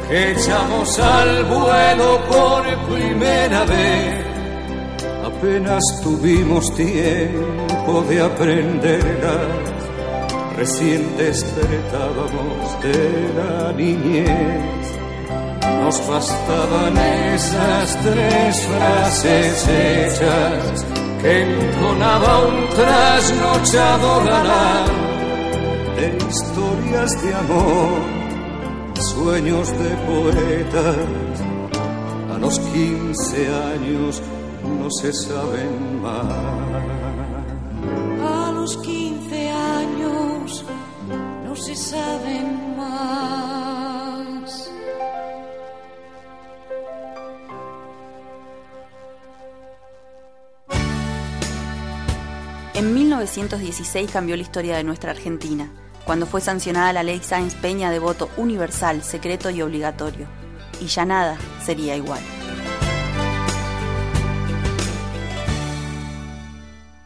que echamos al vuelo por primera vez apenas tuvimos tiempo de aprenderlas, recién despertábamos de la niñez. Nos bastaban esas tres frases hechas que entonaba un trasnochado galán de historias de amor, sueños de poetas. A los quince años no se saben más. A los 15 años no se saben más. 1916 cambió la historia de nuestra Argentina, cuando fue sancionada la ley Sáenz Peña de voto universal, secreto y obligatorio. Y ya nada sería igual.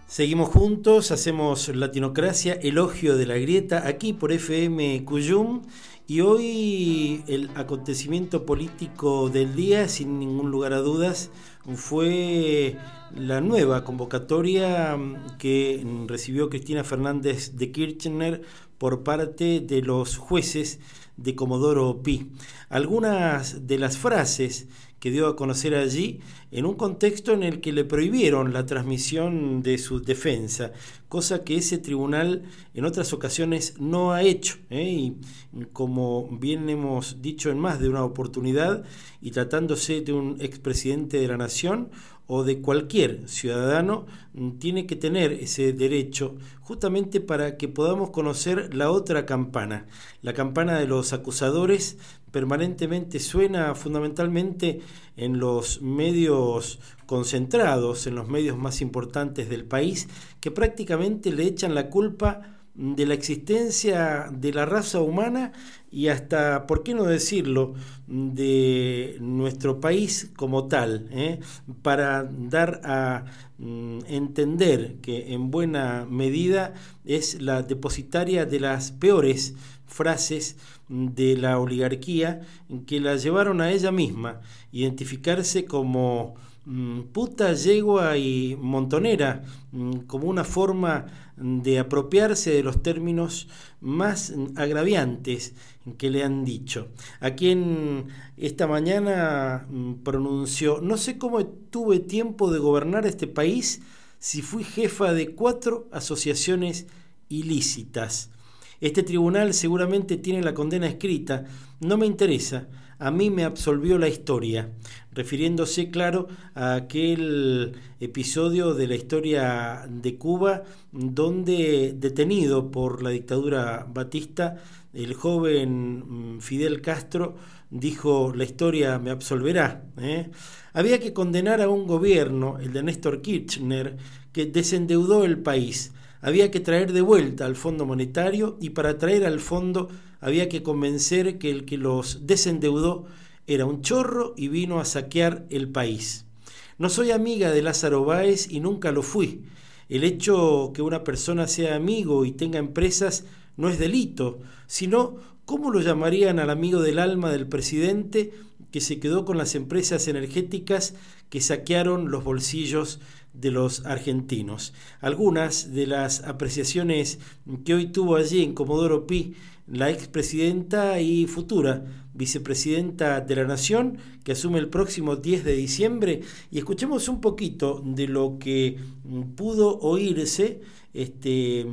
Seguimos juntos, hacemos Latinocracia, elogio de la grieta, aquí por FM Cuyum. Y hoy el acontecimiento político del día, sin ningún lugar a dudas, fue la nueva convocatoria que recibió Cristina Fernández de Kirchner por parte de los jueces de Comodoro Pi. Algunas de las frases que dio a conocer allí en un contexto en el que le prohibieron la transmisión de su defensa, cosa que ese tribunal en otras ocasiones no ha hecho. ¿eh? Y como bien hemos dicho en más de una oportunidad, y tratándose de un expresidente de la nación, o de cualquier ciudadano tiene que tener ese derecho justamente para que podamos conocer la otra campana, la campana de los acusadores permanentemente suena fundamentalmente en los medios concentrados, en los medios más importantes del país, que prácticamente le echan la culpa de la existencia de la raza humana y hasta, ¿por qué no decirlo?, de nuestro país como tal, ¿eh? para dar a mm, entender que en buena medida es la depositaria de las peores frases de la oligarquía que la llevaron a ella misma identificarse como mm, puta, yegua y montonera, mm, como una forma de apropiarse de los términos más agraviantes que le han dicho. A quien esta mañana mm, pronunció, no sé cómo tuve tiempo de gobernar este país si fui jefa de cuatro asociaciones ilícitas. Este tribunal seguramente tiene la condena escrita, no me interesa, a mí me absolvió la historia, refiriéndose, claro, a aquel episodio de la historia de Cuba, donde detenido por la dictadura batista, el joven mm, Fidel Castro dijo, la historia me absolverá. ¿eh? Había que condenar a un gobierno, el de Néstor Kirchner, que desendeudó el país había que traer de vuelta al Fondo Monetario y para traer al fondo había que convencer que el que los desendeudó era un chorro y vino a saquear el país. No soy amiga de Lázaro Báez y nunca lo fui. El hecho que una persona sea amigo y tenga empresas no es delito, sino cómo lo llamarían al amigo del alma del presidente que se quedó con las empresas energéticas que saquearon los bolsillos de los argentinos. Algunas de las apreciaciones que hoy tuvo allí en Comodoro Pi la expresidenta y futura vicepresidenta de la Nación, que asume el próximo 10 de diciembre, y escuchemos un poquito de lo que pudo oírse, este,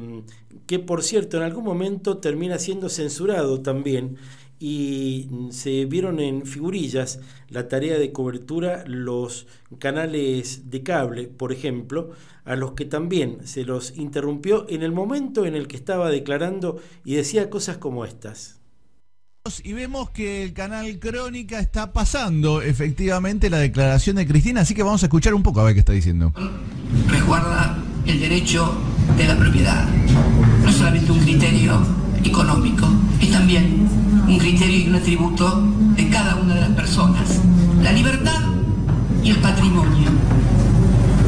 que por cierto en algún momento termina siendo censurado también y se vieron en figurillas la tarea de cobertura los canales de cable, por ejemplo, a los que también se los interrumpió en el momento en el que estaba declarando y decía cosas como estas. Y vemos que el canal Crónica está pasando efectivamente la declaración de Cristina, así que vamos a escuchar un poco a ver qué está diciendo. Resguarda el derecho de la propiedad, no solamente un criterio económico, es también un criterio y un atributo de cada una de las personas. La libertad y el patrimonio.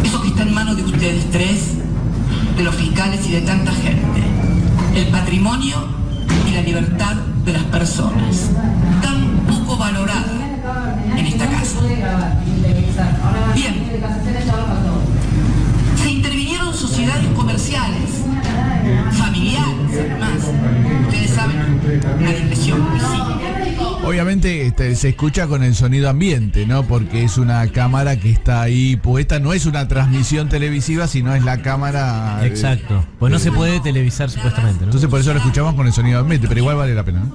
Eso que está en manos de ustedes tres, de los fiscales y de tanta gente. El patrimonio y la libertad de las personas. Tan poco valorada en esta casa. Bien. Se intervinieron sociedades comerciales, saben, una depresión Obviamente este, se escucha con el sonido ambiente, ¿no? Porque es una cámara que está ahí puesta, no es una transmisión televisiva, sino es la cámara. Exacto. Pues no se puede televisar supuestamente, ¿no? Entonces por eso lo escuchamos con el sonido ambiente, pero igual vale la pena, ¿no?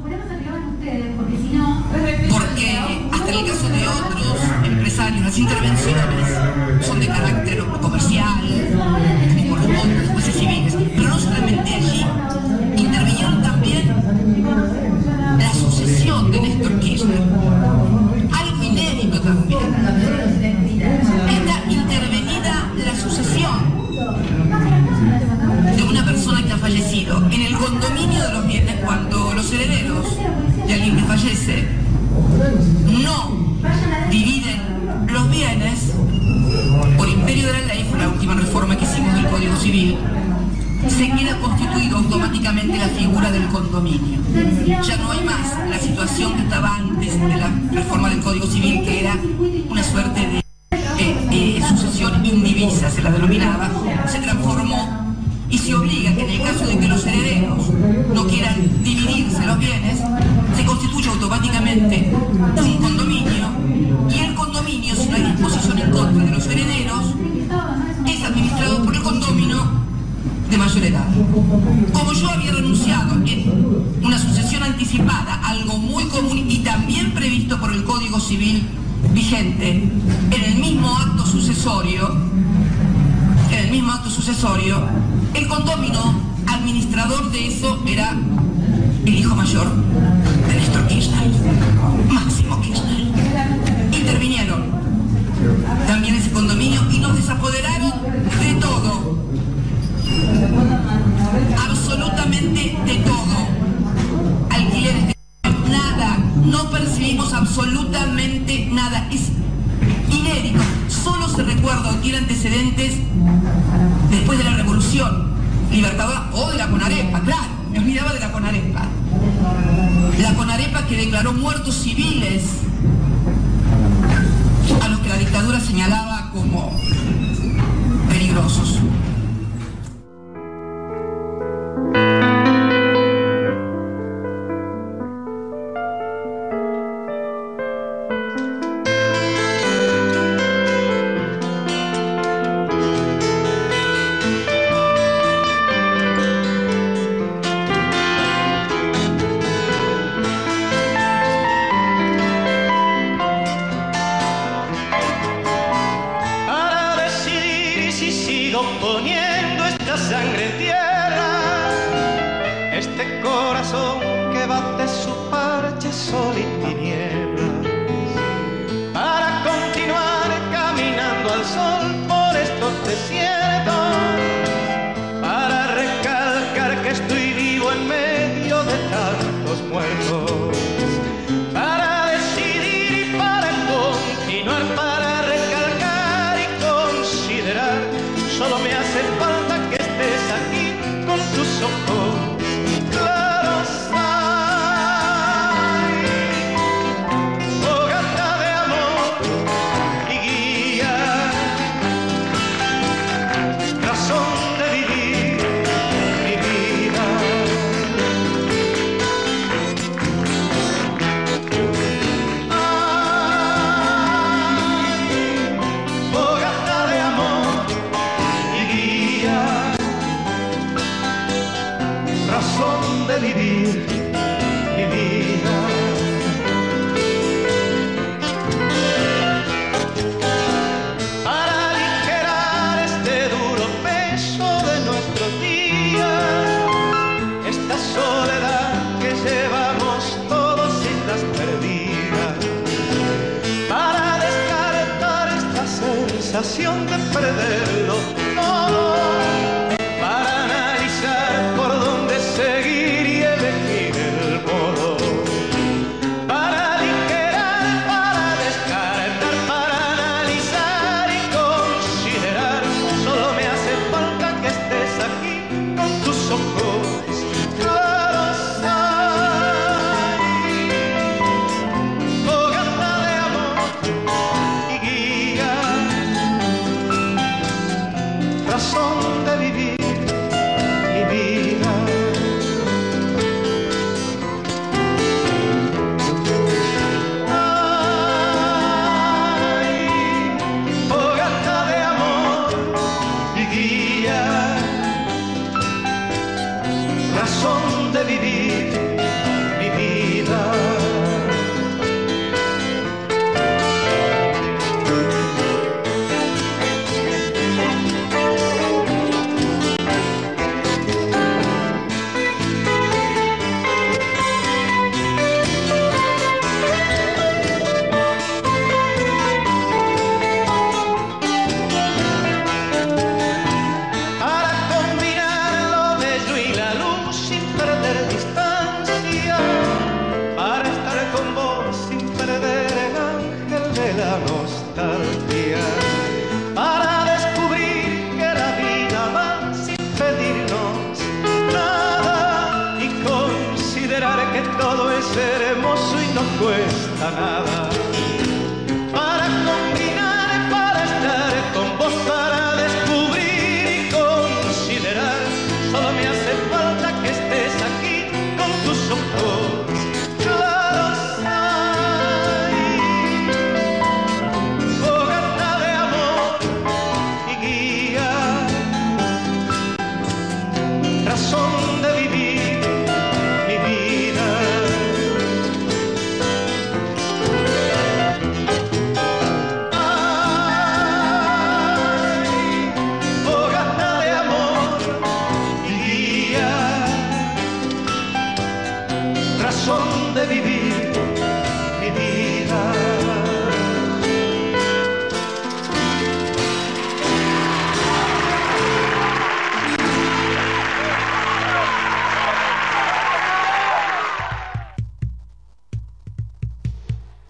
Porque hasta en el caso de otros empresarios, las intervenciones son de carácter comercial, a los jueces civiles, pero no solamente allí. Queda constituido automáticamente la figura del condominio. Ya no hay más la situación que estaba antes de la reforma del Código Civil, que era una suerte de eh, eh, sucesión indivisa, se la denominaba, Como yo había renunciado en una sucesión anticipada, algo muy común y también previsto por el Código Civil vigente, en el mismo acto sucesorio, en el mismo acto sucesorio, el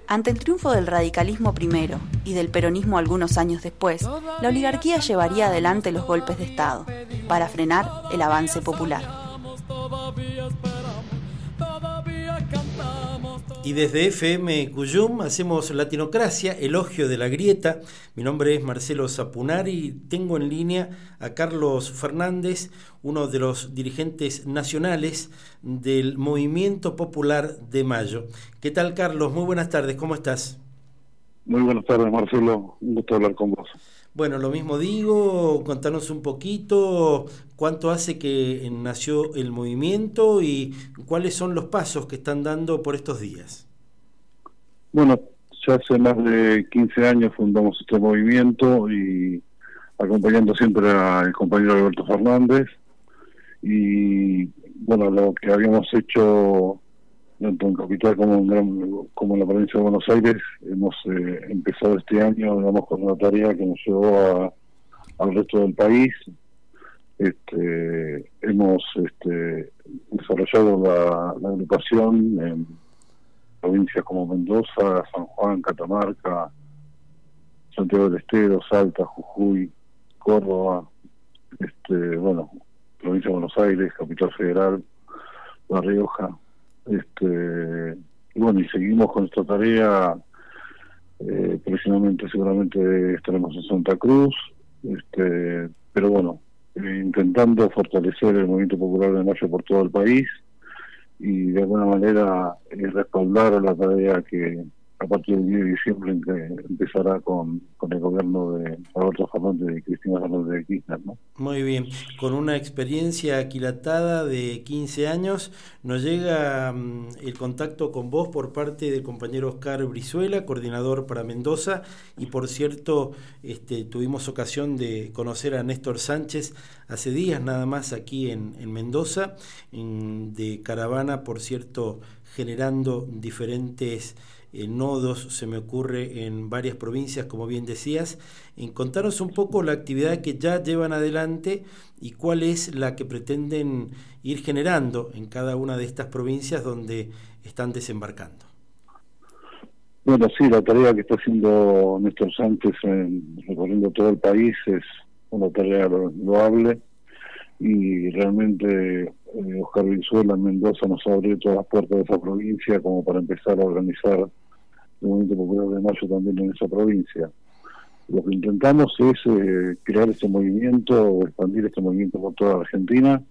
Ante el triunfo del radicalismo primero y del peronismo algunos años después, la oligarquía llevaría adelante los golpes de Estado para frenar el avance popular. Y desde FM Cuyum hacemos Latinocracia, elogio de la grieta. Mi nombre es Marcelo Zapunari y tengo en línea a Carlos Fernández, uno de los dirigentes nacionales del Movimiento Popular de Mayo. ¿Qué tal, Carlos? Muy buenas tardes, ¿cómo estás? Muy buenas tardes, Marcelo. Un gusto hablar con vos. Bueno, lo mismo digo, contanos un poquito cuánto hace que nació el movimiento y cuáles son los pasos que están dando por estos días. Bueno, ya hace más de 15 años fundamos este movimiento y acompañando siempre al compañero Alberto Fernández. Y bueno, lo que habíamos hecho tanto en Capital como en, gran- como en la provincia de Buenos Aires, hemos eh, empezado este año, digamos, con una tarea que nos llevó a- al resto del país. Este, hemos este, desarrollado la, agrupación en provincias como Mendoza, San Juan, Catamarca, Santiago del Estero, Salta, Jujuy, Córdoba, este, bueno, provincia de Buenos Aires, Capital Federal, La Rioja, este, y bueno, y seguimos con esta tarea, eh, próximamente seguramente estaremos en Santa Cruz, este, pero bueno, eh, intentando fortalecer el movimiento popular de Mayo por todo el país y de alguna manera eh, respaldar la tarea que a partir del 10 de diciembre que empezará con, con el gobierno de Alberto Fernández y Cristina Fernández de Kirchner, ¿no? Muy bien, con una experiencia aquilatada de 15 años, nos llega mm, el contacto con vos por parte del compañero Oscar Brizuela, coordinador para Mendoza, y por cierto, este, tuvimos ocasión de conocer a Néstor Sánchez hace días nada más aquí en, en Mendoza, en- de caravana, por cierto, generando diferentes eh, nodos, se me ocurre en varias provincias, como bien decías. En contaros un poco la actividad que ya llevan adelante y cuál es la que pretenden ir generando en cada una de estas provincias donde están desembarcando. Bueno, sí, la tarea que está haciendo Néstor Sánchez en, recorriendo todo el país es una tarea loable y realmente eh, Oscar Vizuela en Mendoza nos abrió todas las puertas de esa provincia como para empezar a organizar el Movimiento Popular de Mayo también en esa provincia. Lo que intentamos es eh, crear este movimiento, expandir este movimiento por toda la Argentina,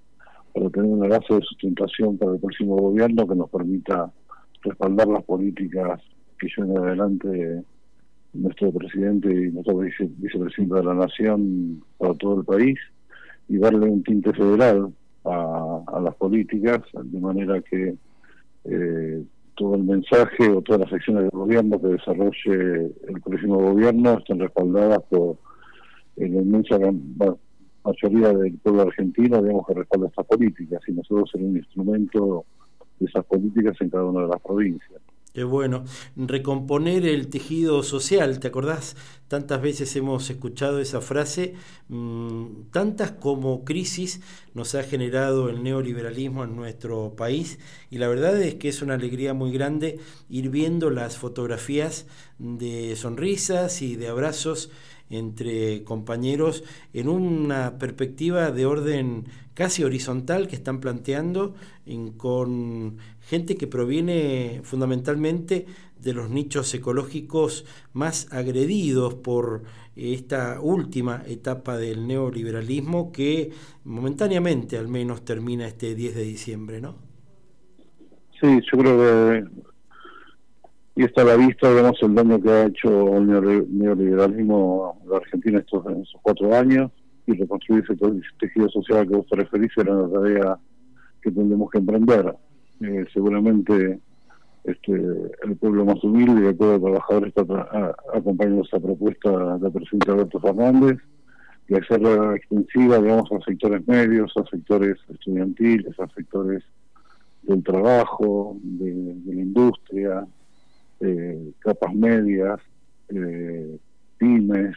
para tener una base de sustentación para el próximo gobierno que nos permita respaldar las políticas que lleven adelante nuestro presidente y nuestro vicepresidente de la Nación para todo el país y darle un tinte federal a, las políticas, de manera que eh, todo el mensaje o todas las acciones del gobierno que desarrolle el próximo gobierno estén respaldadas por la inmensa mayoría del pueblo argentino, digamos, que respalda estas políticas y nosotros ser un instrumento de esas políticas en cada una de las provincias. Qué bueno. Recomponer el tejido social, ¿te acordás? Tantas veces hemos escuchado esa frase, mm, tantas como crisis nos ha generado el neoliberalismo en nuestro país y la verdad es que es una alegría muy grande ir viendo las fotografías de sonrisas y de abrazos entre compañeros en una perspectiva de orden casi horizontal que están planteando con gente que proviene fundamentalmente de los nichos ecológicos más agredidos por esta última etapa del neoliberalismo que momentáneamente al menos termina este 10 de diciembre, ¿no? Sí, yo que y está a la vista, vemos el daño que ha hecho el neoliberalismo a la Argentina estos, en estos cuatro años y reconstruir ese tejido social que vos te referís era una tarea que tendremos que emprender. Eh, seguramente este, el pueblo más humilde y el pueblo trabajador está acompañando esta propuesta del presidente Alberto Fernández y hacerla extensiva, digamos, a sectores medios, a sectores estudiantiles, a sectores del trabajo, de la industria, eh, capas medias, eh, pymes,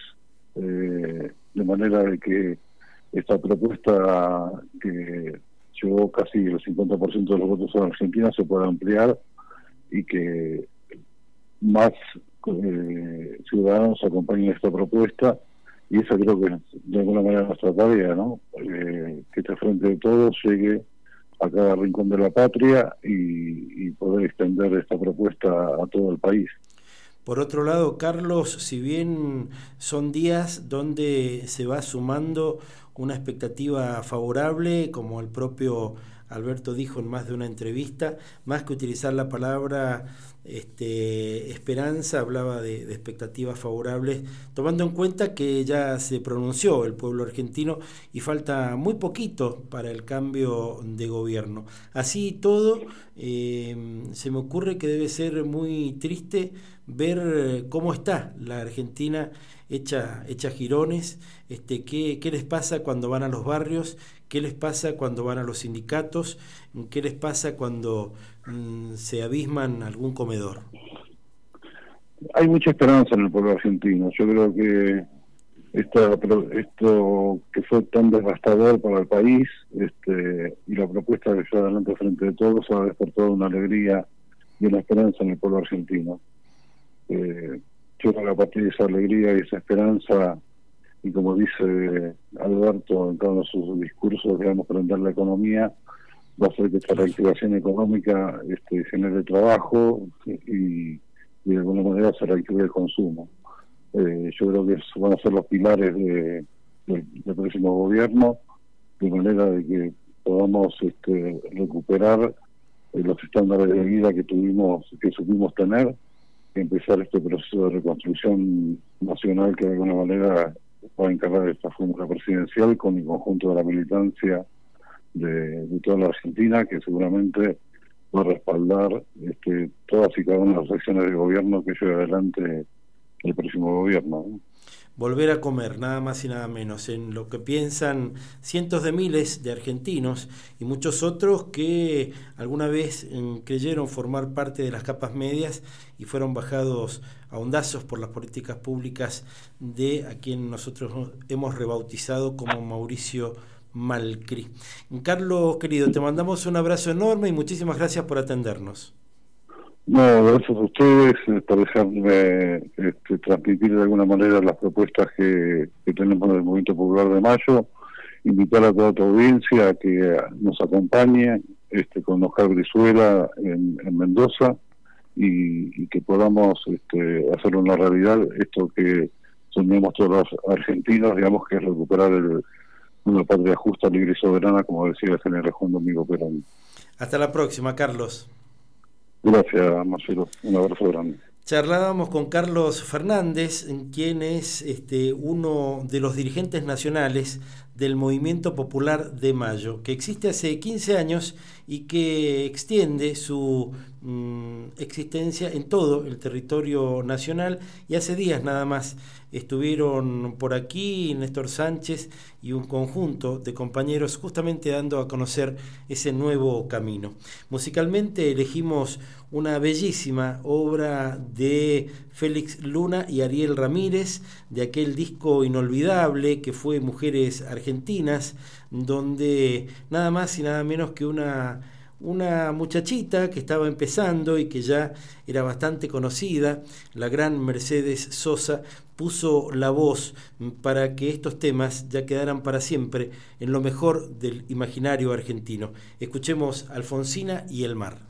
eh, de manera de que esta propuesta que llevó casi el 50% de los votos en Argentina se pueda ampliar y que más eh, ciudadanos acompañen esta propuesta y esa creo que de alguna manera nuestra tarea, ¿no? que este frente de todos llegue a cada rincón de la patria y, poder extender esta propuesta a todo el país. Por otro lado, Carlos, si bien son días donde se va sumando una expectativa favorable, como el propio Alberto dijo en más de una entrevista, más que utilizar la palabra este, esperanza, hablaba de, expectativas favorables, tomando en cuenta que ya se pronunció el pueblo argentino y falta muy poquito para el cambio de gobierno. Así todo, eh, se me ocurre que debe ser muy triste ver cómo está la Argentina hecha, hecha girones, este, qué, qué les pasa cuando van a los barrios, qué les pasa cuando van a los sindicatos, qué les pasa cuando mm, se abisman algún comedor. Hay mucha esperanza en el pueblo argentino. Yo creo que esto, esto que fue tan devastador para el país este, y la propuesta que se adelante frente de todos ha despertado una alegría y una esperanza en el pueblo argentino. Eh, yo creo que a partir de esa alegría y esa esperanza, y como dice Alberto en todos sus discursos, digamos, prender la economía, va a hacer que esta reactivación económica este, genere trabajo y, de alguna manera se reactive el consumo. Eh, yo creo que esos van a ser los pilares de, del próximo gobierno, de manera de que podamos este, recuperar eh, los estándares de vida que tuvimos, que supimos tener empezar este proceso de reconstrucción nacional que de alguna manera va a encargar esta fórmula presidencial con el conjunto de la militancia de, toda la Argentina que seguramente va a respaldar este, todas y cada una de las acciones del gobierno que lleve adelante el próximo gobierno. volver a comer, nada más y nada menos, en lo que piensan cientos de miles de argentinos y muchos otros que alguna vez mm, creyeron formar parte de las capas medias y fueron bajados a hondazos por las políticas públicas de a quien nosotros hemos rebautizado como Mauricio Malcri. Carlos, querido, te mandamos un abrazo enorme y muchísimas gracias por atendernos. No, gracias a ustedes eh, por dejarme este, transmitir de alguna manera las propuestas que, tenemos en el Movimiento Popular de Mayo. Invitar a toda tu audiencia a que nos acompañe este, con Oscar Brizuela en, Mendoza y, que podamos este, hacer una realidad esto que soñamos todos los argentinos, digamos, que es recuperar el, una patria justa, libre y soberana, como decía el general Juan Domingo Perón. Hasta la próxima, Carlos. Gracias, Marcelo. Un abrazo grande. Charlábamos con Carlos Fernández, quien es este, uno de los dirigentes nacionales del Movimiento Popular de Mayo, que existe hace 15 años y que extiende su mm, existencia en todo el territorio nacional y hace días nada más estuvieron por aquí Néstor Sánchez y un conjunto de compañeros justamente dando a conocer ese nuevo camino. Musicalmente elegimos una bellísima obra de Félix Luna y Ariel Ramírez, de aquel disco inolvidable que fue Mujeres Argentinas, donde nada más y nada menos que una una muchachita que estaba empezando y que ya era bastante conocida, la gran Mercedes Sosa, puso la voz para que estos temas ya quedaran para siempre en lo mejor del imaginario argentino. Escuchemos Alfonsina y el mar.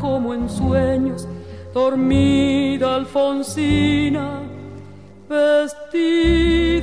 como en sueños, dormida Alfonsina, vestida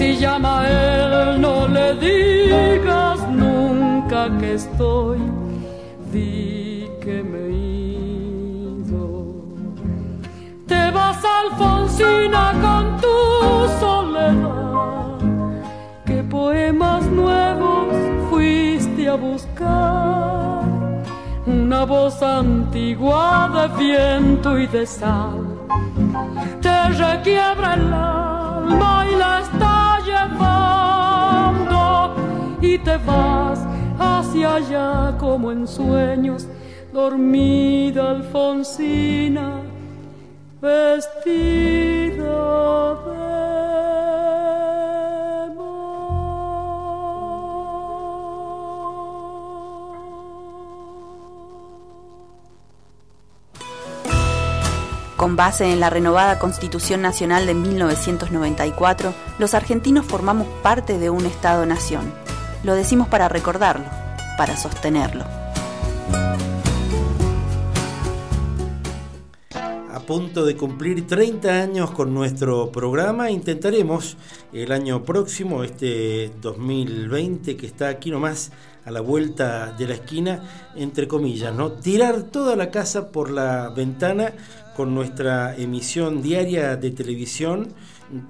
Si llama él, no le digas nunca que estoy, di que me ido. Te vas, Alfonsina, con tu soledad. ¿Qué poemas nuevos fuiste a buscar? Una voz antigua de viento y de sal te requiebra el alma y la está llevando. Y te vas hacia allá como en sueños, dormida Alfonsina, vestida de Con base en la renovada Constitución Nacional de 1994, los argentinos formamos parte de un Estado-nación. Lo decimos para recordarlo, para sostenerlo. A punto de cumplir 30 años con nuestro programa, intentaremos el año próximo, este 2020 que está aquí nomás a la vuelta de la esquina, entre comillas, ¿no? Tirar toda la casa por la ventana con nuestra emisión diaria de televisión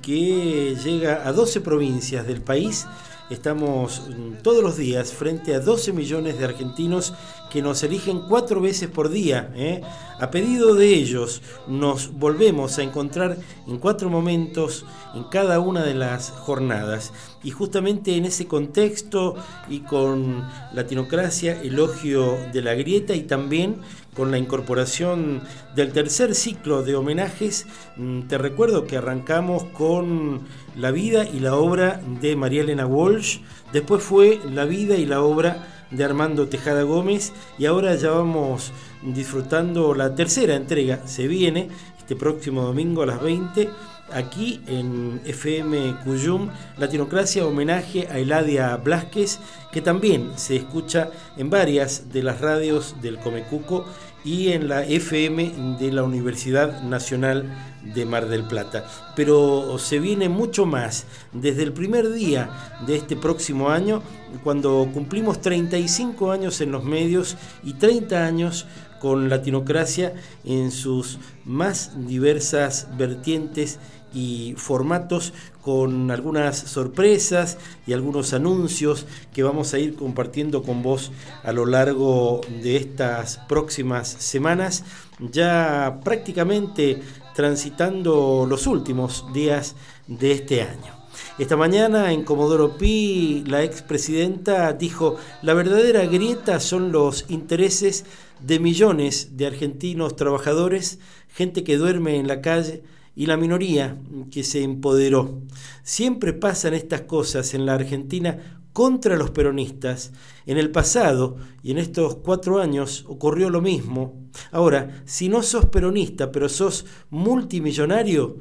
que llega a 12 provincias del país. Estamos mm, todos los días frente a 12 millones de argentinos que nos eligen cuatro veces por día. ¿eh? A pedido de ellos nos volvemos a encontrar en cuatro momentos en cada una de las jornadas. Y justamente en ese contexto y con Latinocracia, elogio de la grieta y también con la incorporación del tercer ciclo de homenajes, mm, te recuerdo que arrancamos con la vida y la obra de María Elena Walsh, después fue la vida y la obra de Armando Tejada Gómez. Y ahora ya vamos disfrutando la tercera entrega, se viene este próximo domingo a las 20 aquí en FM Cuyum, Latinocracia, homenaje a Eladia Blasquez, que también se escucha en varias de las radios del Comecuco y en la FM de la Universidad Nacional de Mar del Plata. Pero se viene mucho más. Desde el primer día de este próximo año, cuando cumplimos 35 años en los medios y 30 años con Latinocracia en sus más diversas vertientes y formatos con algunas sorpresas y algunos anuncios que vamos a ir compartiendo con vos a lo largo de estas próximas semanas, ya prácticamente transitando los últimos días de este año. Esta mañana en Comodoro Pi, la expresidenta dijo, la verdadera grieta son los intereses de millones de argentinos trabajadores, gente que duerme en la calle, y la minoría que se empoderó. Siempre pasan estas cosas en la Argentina contra los peronistas. En el pasado y en estos cuatro años ocurrió lo mismo. Ahora, si no sos peronista, pero sos multimillonario,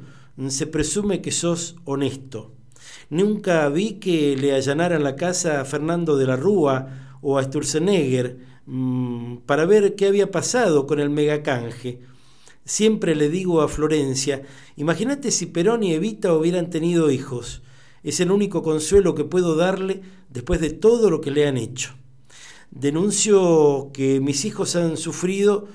se presume que sos honesto. Nunca vi que le allanaran la casa a Fernando de la Rúa o a Sturzenegger mmm, para ver qué había pasado con el megacanje. Siempre le digo a Florencia, imagínate si Perón y Evita hubieran tenido hijos. Es el único consuelo que puedo darle después de todo lo que le han hecho. Denuncio que mis hijos han sufrido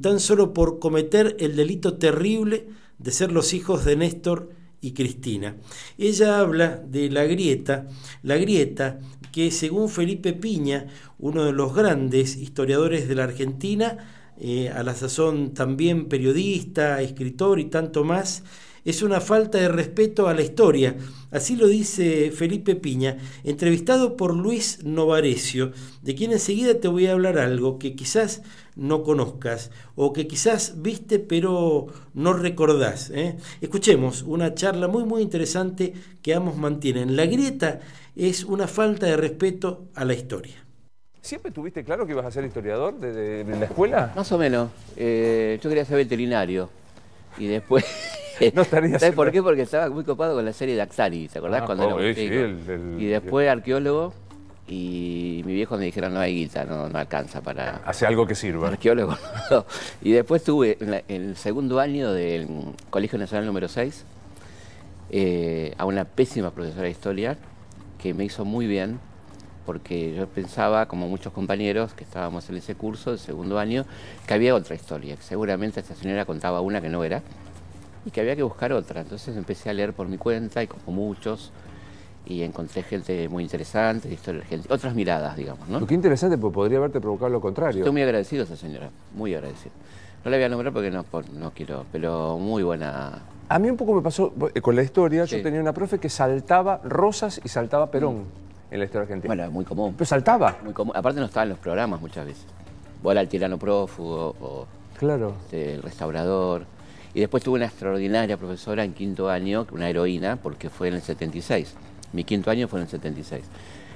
tan solo por cometer el delito terrible de ser los hijos de Néstor y Cristina. Ella habla de la grieta, la grieta que según Felipe Piña, uno de los grandes historiadores de la Argentina, eh, a la sazón también periodista, escritor y tanto más, es una falta de respeto a la historia. Así lo dice Felipe Piña, entrevistado por Luis Novarecio, de quien enseguida te voy a hablar algo que quizás no conozcas o que quizás viste pero no recordás. ¿eh? Escuchemos una charla muy muy interesante que ambos mantienen. La grieta es una falta de respeto a la historia. ¿Siempre tuviste claro que ibas a ser historiador desde la escuela? Más o menos. Eh, yo quería ser veterinario. Y después. <laughs> <laughs> no estaría ¿Sabes por qué? Porque estaba muy copado con la serie de Axari, ¿te acordás? Ah, cuando era sí, el- el- Y después arqueólogo. Y mi viejo me dijeron, no hay guita, no, no alcanza para. Hace algo que sirva. Arqueólogo. <laughs> no. Y después tuve en, el segundo año del Colegio Nacional número 6 eh, a una pésima profesora de historia que me hizo muy bien porque yo pensaba, como muchos compañeros que estábamos en ese curso del segundo año, que había otra historia, que seguramente esta señora contaba una que no era y que había que buscar otra. Entonces empecé a leer por mi cuenta y como muchos y encontré gente muy interesante, de historia argentina, otras miradas, digamos, ¿no? Pero qué interesante, porque podría haberte provocado lo contrario. Estoy muy agradecido a esa señora, muy agradecido. No la voy a nombrar porque no, no quiero, pero muy buena. A mí un poco me pasó eh, con la historia, yo tenía una profe que saltaba Rosas y saltaba Perón en la historia argentina. Bueno, muy común. Pero saltaba. Muy común. Aparte no estaba en los programas muchas veces. Bola al tirano prófugo o Claro. este, el restaurador. Y después tuve una extraordinaria profesora en quinto año, una heroína, porque fue en el 76. Mi quinto año fue en el 76.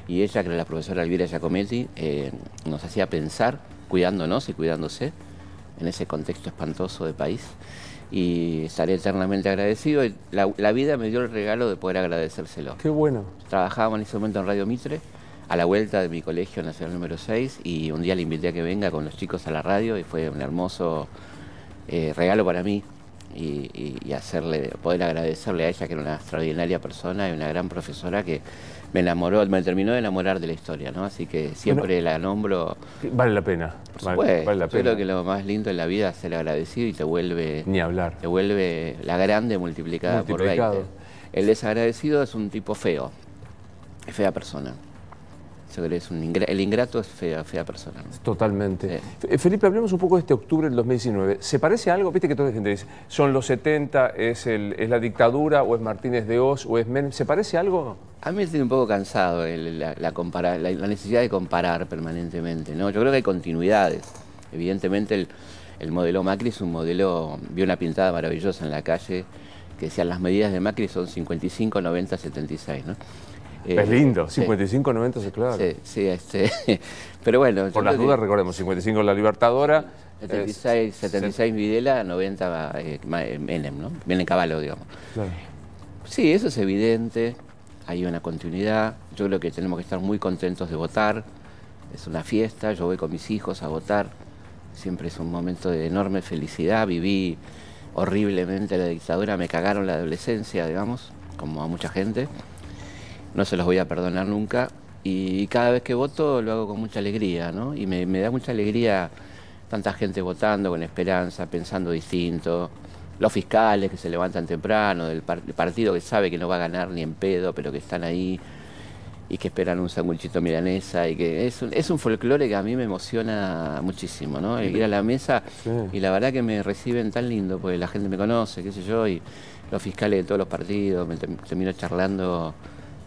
Y ella, que era la profesora Elvira Giacometti, eh, nos hacía pensar, cuidándonos y cuidándose, en ese contexto espantoso de país. Y estaré eternamente agradecido. La vida me dio el regalo de poder agradecérselo. Qué bueno. Trabajaba en ese momento en Radio Mitre, a la vuelta de mi colegio nacional número 6, y un día le invité a que venga con los chicos a la radio y fue un hermoso eh, regalo para mí y, y- y hacerle, poder agradecerle a ella que era una extraordinaria persona y una gran profesora que me enamoró, me terminó de enamorar de la historia, ¿no? Así que siempre la nombro. Vale la pena. Por Vale, supuesto, vale la yo pena. creo que lo más lindo en la vida es ser agradecido y te vuelve. Ni hablar. Te vuelve la grande multiplicada por 20. El desagradecido es un tipo feo, es fea persona. Yo creo que es un ingra- el ingrato es fea, fea persona. ¿no? Totalmente. Fe- Felipe, hablemos un poco de este octubre del 2019. ¿Se parece a algo? Viste que toda la gente dice, son los 70, es, el, es la dictadura, o es Martínez de Oz, o es Menem. ¿Se parece a algo? A mí me estoy un poco cansado el- la, la compara- la- la necesidad de comparar permanentemente. ¿no? Yo creo que hay continuidades. Evidentemente el, el modelo Macri es un modelo, vi una pintada maravillosa en la calle que decían las medidas de Macri son 55, 90, 76. ¿no? Es Eh, lindo, sí. 55, 90, sí, claro. Sí, sí, este, <laughs> pero bueno. Por las dudas, recordemos, 55 la Libertadora. 76, 76 Videla, 90 eh, eh, Menem, ¿no? Menem Caballo, digamos. Claro. Sí, eso es evidente, hay una continuidad, yo creo que tenemos que estar muy contentos de votar, es una fiesta, yo voy con mis hijos a votar, siempre es un momento de enorme felicidad, viví horriblemente la dictadura, me cagaron la adolescencia, digamos, como a mucha gente, no se los voy a perdonar nunca, y cada vez que voto lo hago con mucha alegría, ¿no? Y me, me da mucha alegría tanta gente votando con esperanza, pensando distinto, los fiscales que se levantan temprano, del par- el partido que sabe que no va a ganar ni en pedo, pero que están ahí y que esperan un sanguchito milanesa y que es un, es un folclore que a mí me emociona muchísimo, ¿no? El ir a la mesa y la verdad que me reciben tan lindo porque la gente me conoce, qué sé yo, y los fiscales de todos los partidos, me termino charlando.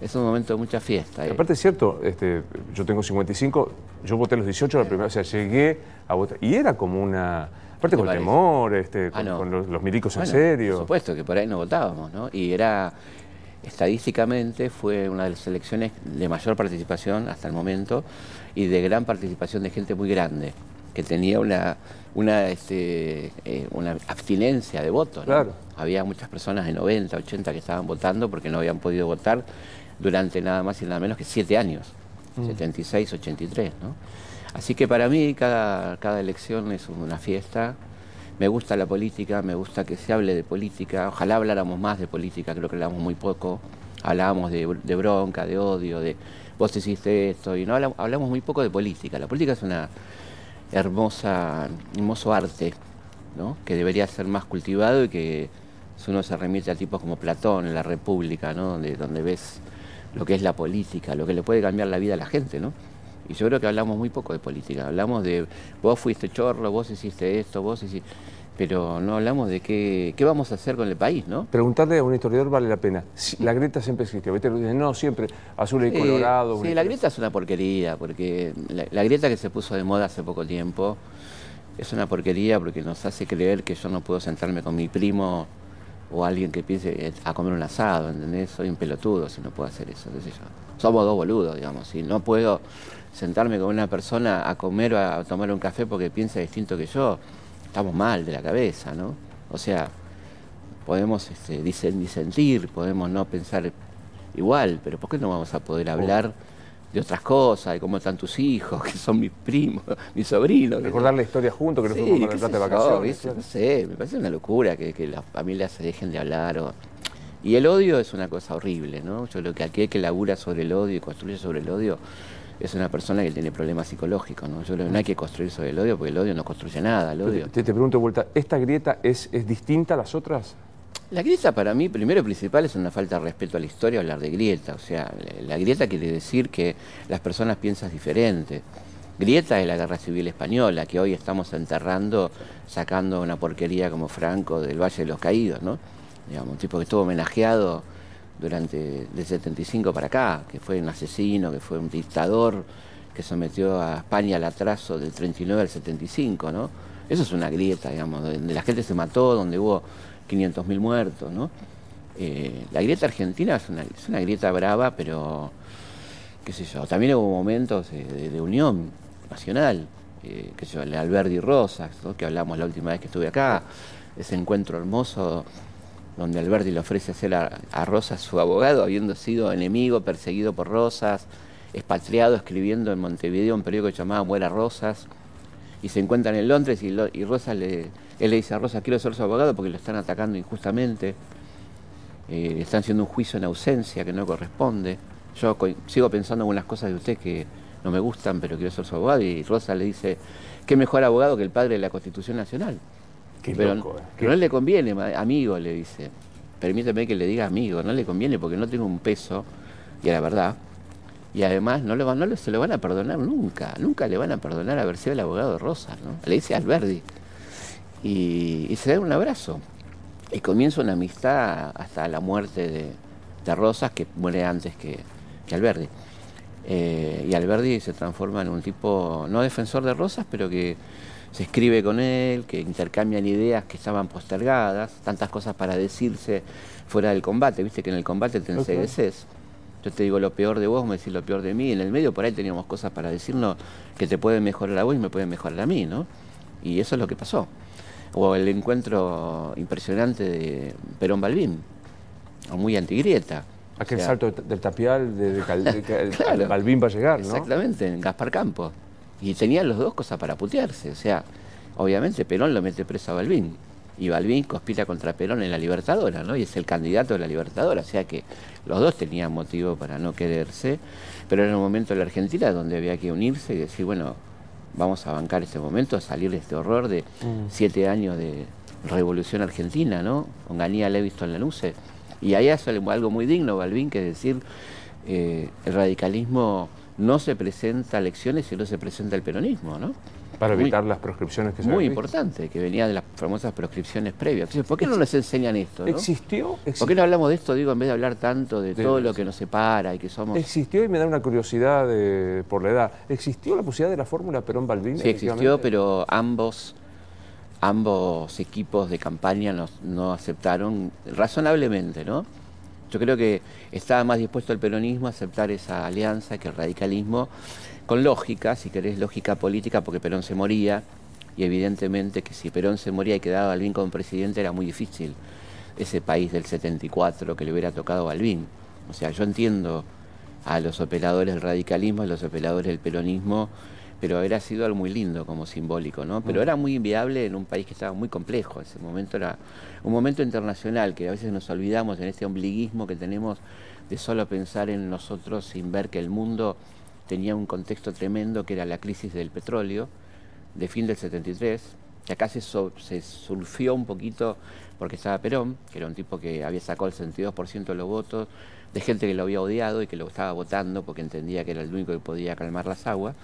Es un momento de mucha fiesta. eh. Aparte es cierto, este, yo tengo 55, yo voté a los 18 la primera, o sea, llegué a votar. Y era como una. Aparte ¿Te con parece? temor, este, Ah, con, no. con los, los milicos en serio. Por supuesto que por ahí no votábamos, ¿no? Y era, estadísticamente, fue una de las elecciones de mayor participación hasta el momento y de gran participación de gente muy grande, que tenía una, una, este, eh, una abstinencia de voto. ¿no? Claro. Había muchas personas de 90, 80 que estaban votando porque no habían podido votar durante nada más y nada menos que siete años, Mm. 76, 83, ¿no? Así que para mí cada, cada elección es una fiesta. Me gusta la política, me gusta que se hable de política. Ojalá habláramos más de política, creo que hablamos muy poco. Hablábamos de, de bronca, de odio, de vos hiciste esto, y no hablamos, hablamos muy poco de política. La política es una hermosa, hermoso arte, ¿no? que debería ser más cultivado y que si uno se remite a tipos como Platón en la República, ¿no? donde, donde ves lo que es la política, lo que le puede cambiar la vida a la gente, ¿no? Y yo creo que hablamos muy poco de política, hablamos de vos fuiste chorro, vos hiciste esto, vos hiciste... pero no hablamos de qué, qué vamos a hacer con el país, ¿no? Preguntarle a un historiador vale la pena. La grieta siempre existió. ¿viste? Dicen, No, siempre azul y Eh, colorado. sí, la grieta es una porquería, porque la, la grieta que se puso de moda hace poco tiempo es una porquería porque nos hace creer que yo no puedo sentarme con mi primo o alguien que piense eh, a comer un asado, ¿entendés? Soy un pelotudo si no puedo hacer eso, qué sé yo. Somos dos boludos, digamos, si no puedo sentarme con una persona a comer o a tomar un café porque piensa distinto que yo, estamos mal de la cabeza, ¿no? O sea, podemos este, disen- disentir, podemos no pensar igual, pero ¿por qué no vamos a poder hablar de otras cosas, de cómo están tus hijos, <laughs> que son mis primos, <laughs> mis sobrinos? que- Recordar la historia juntos, que nos Sí, fuimos plata de vacaciones. claro. No sé, me parece una locura que, que las familias se dejen de hablar. o- Y el odio es una cosa horrible, ¿no? Yo creo que aquel que labura sobre el odio y construye sobre el odio es una persona que tiene problemas psicológicos, ¿no? Yo creo que no hay que construir sobre el odio porque el odio no construye nada, el odio. Te, te pregunto de vuelta, ¿esta grieta es, es distinta a las otras? La grieta para mí, primero y principal, es una falta de respeto a la historia hablar de grieta. O sea, la- grieta quiere decir que las personas piensan diferente. Grieta es la guerra civil española, que hoy estamos enterrando, sacando una porquería como Franco del Valle de los Caídos, ¿no? Digamos, un tipo que estuvo homenajeado durante del 75 para acá, que fue un asesino, que fue un dictador, que sometió a España al atraso del 39 al 75, ¿no? Eso es una grieta, digamos, donde la gente se mató, donde hubo 500.000 muertos, ¿no? Eh, la grieta argentina es una, grieta brava, pero, qué sé yo, también hubo momentos de, unión nacional, eh, qué sé yo, el Alberdi Rosas, que hablamos la última vez que estuve acá, ese encuentro hermoso donde Alberti le ofrece hacer a, a Rosas su abogado, habiendo sido enemigo, perseguido por Rosas, expatriado, escribiendo en Montevideo un periódico llamado Muera Rosas, y se encuentran en Londres y, lo- y Rosas le, él le dice a Rosas, quiero ser su abogado porque lo están atacando injustamente, eh, le están haciendo un juicio en ausencia que no corresponde. Yo sigo pensando en unas cosas de usted que no me gustan, pero quiero ser su abogado, y Rosas le dice, qué mejor abogado que el padre de la Constitución Nacional. Qué pero, loco, eh. pero no le conviene, amigo, le dice. Permíteme que le diga amigo, no le conviene porque no tengo un peso, y a la verdad. Y además no, le van, no se lo van a perdonar nunca, nunca le van a perdonar haber sido el abogado de Rosas, ¿no? Le dice Alberdi. Y, y se dan un abrazo. Y comienza una amistad hasta la muerte de, de Rosas, que muere antes que, que Alberdi. Eh, y Alberdi se transforma en un tipo, no defensor de Rosas, pero que se escribe con él, que intercambian ideas que estaban postergadas, tantas cosas para decirse fuera del combate, viste que en el combate te ensegueces. Yo te digo lo peor de vos, me decís lo peor de mí. En el medio por ahí teníamos cosas para decirnos que te pueden mejorar a vos y me pueden mejorar a mí, ¿no? Y eso es lo que pasó. O el encuentro impresionante de Perón Balbín, o muy antigrieta. Aquel O sea, salto del tapial de, de Cal- de <laughs> Cal- Claro. Balbín va a llegar, ¿no? Exactamente, en Gaspar Campos. Y tenían los dos cosas para putearse. O sea, obviamente Perón lo mete preso a Balbín. Y Balbín conspira contra Perón en la Libertadora, ¿no? Y es el candidato de la Libertadora. O sea que los dos tenían motivo para no quererse. Pero era un momento en la Argentina donde había que unirse y decir, bueno, vamos a bancar este momento, a salir de este horror de Mm. siete años de revolución argentina, ¿no? Con Ganía Leviston Lanusse. Y ahí hace algo muy digno, Balbín, que es decir, eh, el radicalismo no se presenta a elecciones, sino se presenta el peronismo, ¿no? Para Muy- evitar las proscripciones que se Muy importante, que venía de las famosas proscripciones previas. Entonces, ¿por qué no nos enseñan esto? no? ¿Existió? ¿Por qué no hablamos de esto, digo, en vez de hablar tanto de, De- todo lo que nos separa y que somos... Existió, y me da una curiosidad de- por la edad, ¿existió la posibilidad de la fórmula Perón-Balbín? Sí, existió, pero ambos, ambos equipos de campaña no, no aceptaron razonablemente, ¿no? Yo creo que estaba más dispuesto el peronismo a aceptar esa alianza que el radicalismo, con lógica, si querés, lógica política, porque Perón se moría, y evidentemente que si Perón se moría y quedaba Balbín como presidente era muy difícil ese país del 74 que le hubiera tocado a Balbín. O sea, yo entiendo a los operadores del radicalismo, a los operadores del peronismo, pero hubiera sido algo muy lindo como simbólico, ¿no? Pero Mm. era muy inviable en un país que estaba muy complejo. Ese momento era un momento internacional que a veces nos olvidamos en este ombliguismo que tenemos de solo pensar en nosotros sin ver que el mundo tenía un contexto tremendo que era la crisis del petróleo de fin del 73, que acá se, so- se surfió un poquito porque estaba Perón, que era un tipo que había sacado el 62% de los votos, de gente que lo había odiado y que lo estaba votando porque entendía que era el único que podía calmar las aguas.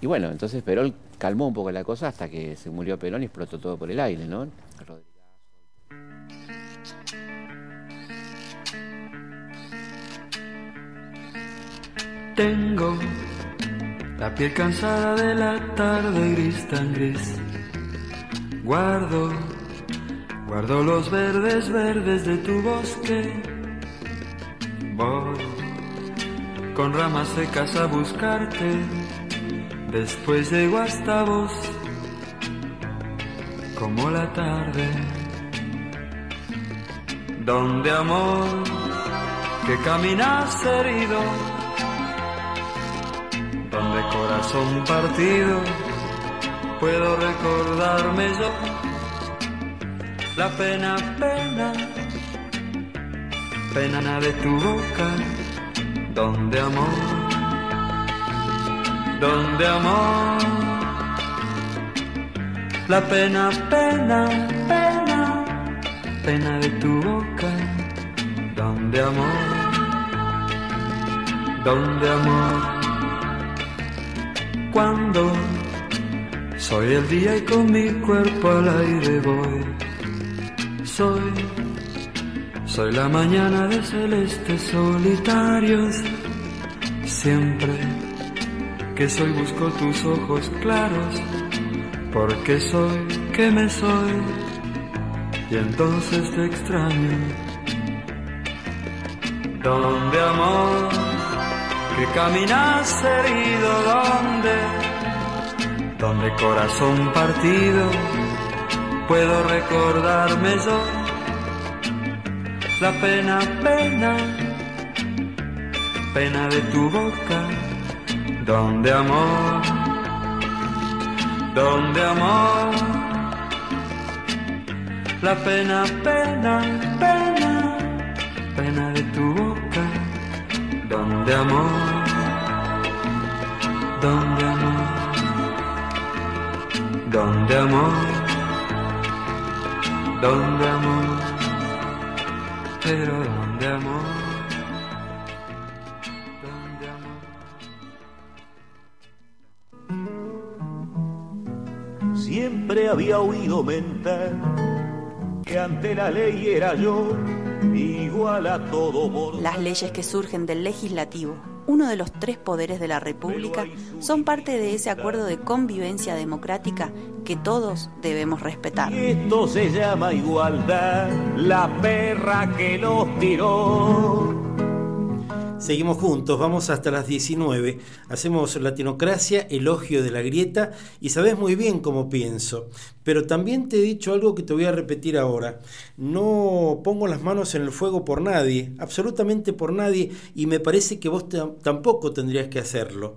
Y bueno, entonces Perón calmó un poco la cosa hasta que se murió Perón y explotó todo por el aire, ¿no? Tengo la piel cansada de la tarde gris tan gris. Guardo, guardo los verdes verdes de tu bosque. Voy con ramas secas a buscarte. Después llego hasta vos, como la tarde. Donde amor, que caminas herido donde corazón partido. Puedo recordarme yo la pena, pena, pena de tu boca, donde amor, donde amor, la pena, pena, pena, pena de tu boca, donde amor, donde amor cuando soy el día y con mi cuerpo al aire voy. Soy, soy la mañana de celestes solitarios. Siempre que soy busco tus ojos claros, porque soy que me soy y entonces te extraño. Donde amor que caminas herido donde, donde corazón partido puedo recordarme yo la pena, pena, pena de tu boca, donde amor, donde amor, la pena, pena, pena, pena de tu boca donde amor, donde amor, donde amor, donde amor, pero donde amor. Siempre había oído mentar que ante la ley era yo igual a todo Las leyes que surgen del legislativo, uno de los tres poderes de la República, son parte de ese acuerdo de convivencia democrática que todos debemos respetar. esto se llama igualdad, la perra que los tiró. Seguimos juntos, vamos hasta las 19. Hacemos Latinocracia, elogio de la grieta y sabes muy bien cómo pienso. Pero también te he dicho algo que te voy a repetir ahora. No pongo las manos en el fuego por nadie, absolutamente por nadie, y me parece que vos tampoco tendrías que hacerlo.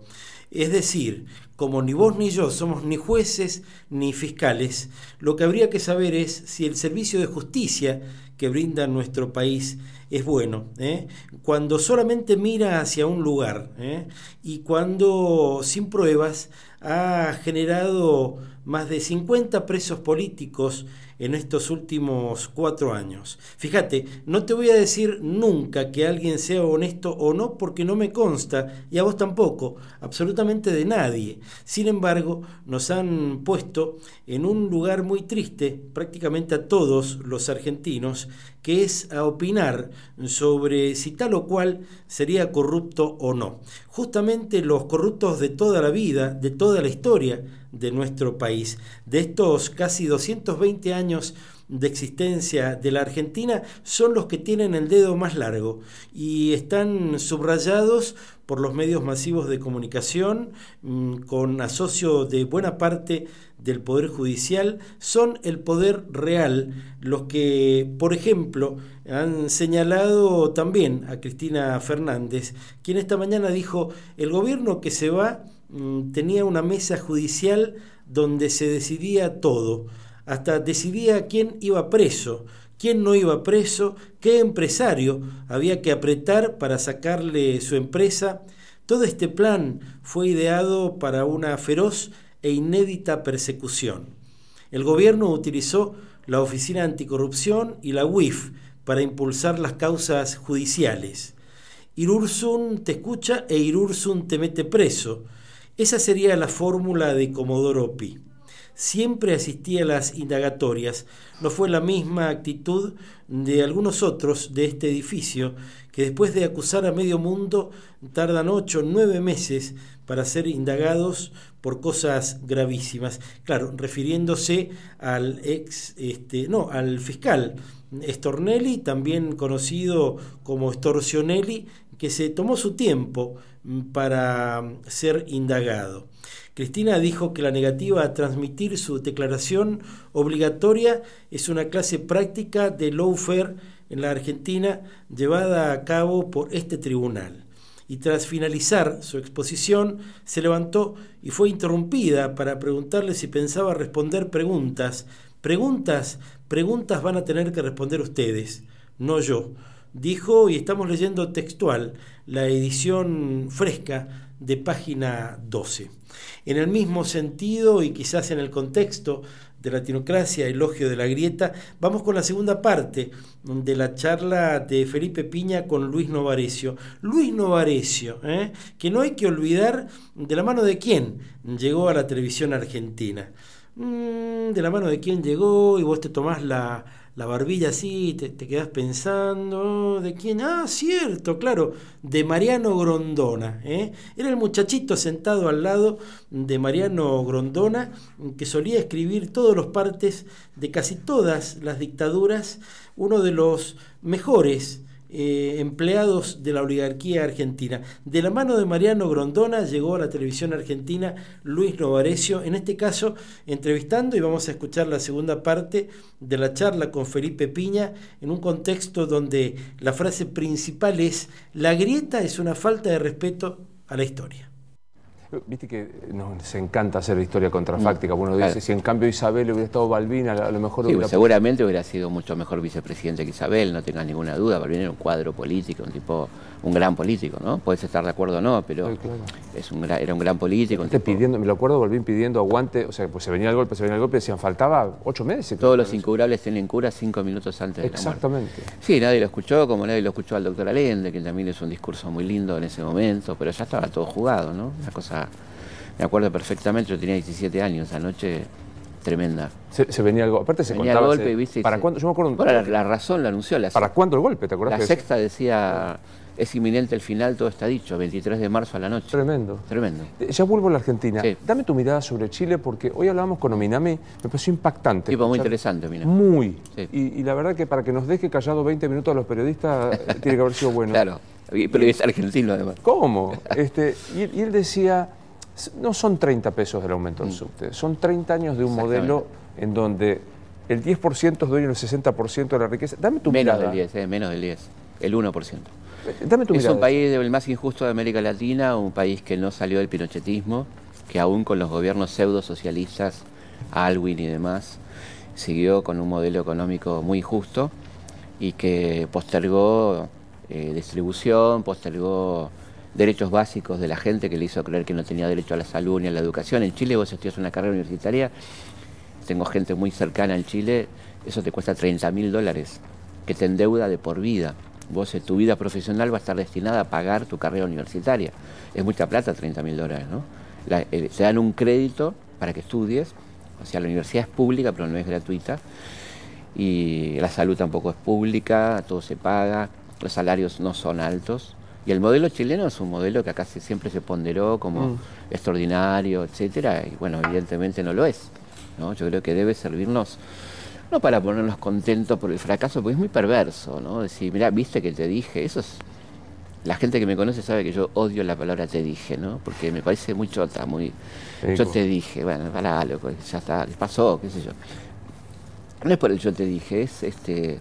Es decir, como ni vos ni yo somos ni jueces ni fiscales, lo que habría que saber es si el servicio de justicia que brinda nuestro país es bueno. ¿eh? Cuando solamente mira hacia un lugar ¿eh? y cuando sin pruebas ha generado más de 50 presos políticos en estos últimos cuatro años. Fíjate, no te voy a decir nunca que alguien sea honesto o no porque no me consta, y a vos tampoco, absolutamente de nadie. Sin embargo, nos han puesto en un lugar muy triste, prácticamente a todos los argentinos, que es a opinar sobre si tal o cual sería corrupto o no. Justamente los corruptos de toda la vida, de toda la historia, de nuestro país. De estos casi 220 años de existencia de la Argentina son los que tienen el dedo más largo y están subrayados por los medios masivos de comunicación mm, con asocio de buena parte del Poder Judicial, son el poder real los que, por ejemplo, han señalado también a Cristina Fernández, quien esta mañana dijo, el gobierno que se va tenía una mesa judicial donde se decidía todo, hasta decidía quién iba preso, quién no iba preso, qué empresario había que apretar para sacarle su empresa. Todo este plan fue ideado para una feroz e inédita persecución. El gobierno utilizó la Oficina Anticorrupción y la UIF para impulsar las causas judiciales. Irursun te escucha e Irursun te mete preso Esa sería la fórmula de Comodoro Pi. Siempre asistía a las indagatorias. No fue la misma actitud de algunos otros de este edificio que después de acusar a medio mundo tardan ocho o nueve meses para ser indagados por cosas gravísimas. Claro, refiriéndose al ex, este, no, al fiscal Stornelli, también conocido como Storcionelli, que se tomó su tiempo para ser indagado. Cristina dijo que la negativa a transmitir su declaración obligatoria es una clase práctica de lawfare en la Argentina llevada a cabo por este tribunal. Y tras finalizar su exposición, se levantó y fue interrumpida para preguntarle si pensaba responder preguntas. Preguntas, preguntas van a tener que responder ustedes, no yo. Dijo, y estamos leyendo textual, la edición fresca de página 12. En el mismo sentido y quizás en el contexto de Latinocracia, elogio de la grieta, vamos con la segunda parte de la charla de Felipe Piña con Luis Novarecio. Luis Novarecio, ¿eh? que no hay que olvidar de la mano de quién llegó a la televisión argentina. Mm, de la mano de quién llegó y vos te tomás la, la barbilla así, te, te quedás pensando, ¿de quién? Ah, cierto, claro, de Mariano Grondona. ¿eh? Era el muchachito sentado al lado de Mariano Grondona, que solía escribir todos los partes de casi todas las dictaduras, uno de los mejores eh, empleados de la oligarquía argentina. De la mano de Mariano Grondona llegó a la televisión argentina Luis Novarecio, en este caso entrevistando y vamos a escuchar la segunda parte de la charla con Felipe Piña en un contexto donde la frase principal es la grieta es una falta de respeto a la historia. Viste que nos encanta hacer historia contrafáctica. Uno dice, si en cambio Isabel hubiera estado Balbina, a lo mejor sí, hubiera... seguramente hubiera sido mucho mejor vicepresidente que Isabel, no tengas ninguna duda. Balbina era un cuadro político, un tipo, un gran político, ¿no? Puedes estar de acuerdo o no, pero es un, era un gran político. Un tipo... pidiendo, me lo acuerdo, Balbín pidiendo aguante, o sea, pues se venía el golpe, se venía el golpe, decían, faltaba ocho meses. Todos los incurables tienen cura cinco minutos antes de la muerte. Exactamente. Sí, nadie lo escuchó, como nadie lo escuchó al doctor Allende, que también es un discurso muy lindo en ese momento, pero ya estaba todo jugado, ¿no? Una cosa me acuerdo perfectamente, yo tenía 17 años, esa noche tremenda. Se, venía algo, aparte se venía contaba... el golpe, ¿viste? ¿Para cuándo? Yo me acuerdo... Bueno, la, la, razón la anunció. La, ¿Para cuándo el golpe? ¿Te acuerdas? La sexta decía, es inminente el final, todo está dicho, 23 de marzo a la noche. Tremendo. Tremendo. Ya vuelvo a la Argentina. Sí. Dame tu mirada sobre Chile, porque hoy hablábamos con Ominami, me pareció impactante. Tipo muy interesante, mira. Muy. Sí. Y, y, la verdad que para que nos deje callado 20 minutos a los periodistas, <laughs> tiene que haber sido bueno. Claro, pero es argentino además. ¿Cómo? <laughs> Este, y, y él decía no son 30 pesos del aumento del subte, son 30 años de un modelo en donde el 10% es dueño del 60% de la riqueza. Dame tu menos mirada. Del 10, eh, menos del 10, el 1%. Dame tu es mirada. un país el más injusto de América Latina, un país que no salió del pinochetismo, que aún con los gobiernos pseudo-socialistas, Alwin y demás, siguió con un modelo económico muy justo y que postergó eh, distribución, postergó derechos básicos de la gente que le hizo creer que no tenía derecho a la salud ni a la educación. En Chile vos estudias una carrera universitaria, tengo gente muy cercana en Chile, eso te cuesta 30 mil dólares, que te endeuda de por vida. Vos en tu vida profesional va a estar destinada a pagar tu carrera universitaria. Es mucha plata 30 mil dólares, ¿no? La, eh, te dan un crédito para que estudies, o sea, la universidad es pública pero no es gratuita, y la salud tampoco es pública, todo se paga, los salarios no son altos, y el modelo chileno es un modelo que acá se, siempre se ponderó como mm. extraordinario, etcétera, y bueno, evidentemente no lo es. ¿no? Yo creo que debe servirnos, no para ponernos contentos por el fracaso, porque es muy perverso, ¿no? Decir, mira, viste que te dije, eso es. La gente que me conoce sabe que yo odio la palabra te dije, ¿no? Porque me parece muy chota, muy. Yo te dije, bueno, para loco, ya está, pasó, qué sé yo. No es por el yo te dije, es este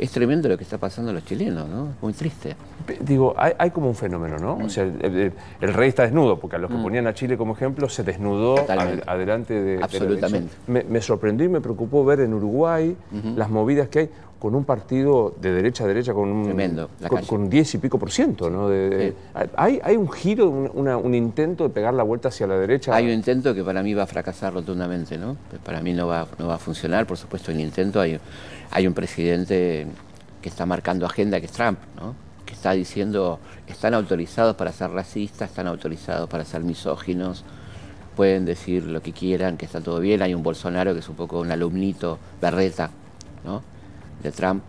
es tremendo lo que está pasando a los chilenos, ¿no? Muy triste. Digo, hay, hay como un fenómeno, ¿no? Mm. O sea, el, rey está desnudo, porque a los que mm. ponían a Chile como ejemplo se desnudó ad, adelante de. Absolutamente. De me, me, sorprendió y me preocupó ver en Uruguay uh -huh. las movidas que hay con un partido de derecha a derecha con un, Tremendo, con, con, 10 y pico por ciento, ¿no? De, de, sí. hay, hay un giro, un, una, un, intento de pegar la vuelta hacia la derecha. Hay un intento que para mí va a fracasar rotundamente, ¿no? Para mí no va, no va a funcionar, por supuesto, el intento. Hay, hay un presidente que está marcando agenda, que es Trump, ¿no? que está diciendo, están autorizados para ser racistas, están autorizados para ser misóginos, pueden decir lo que quieran, que está todo bien. Hay un Bolsonaro que es un poco un alumnito berreta, ¿no? De Trump.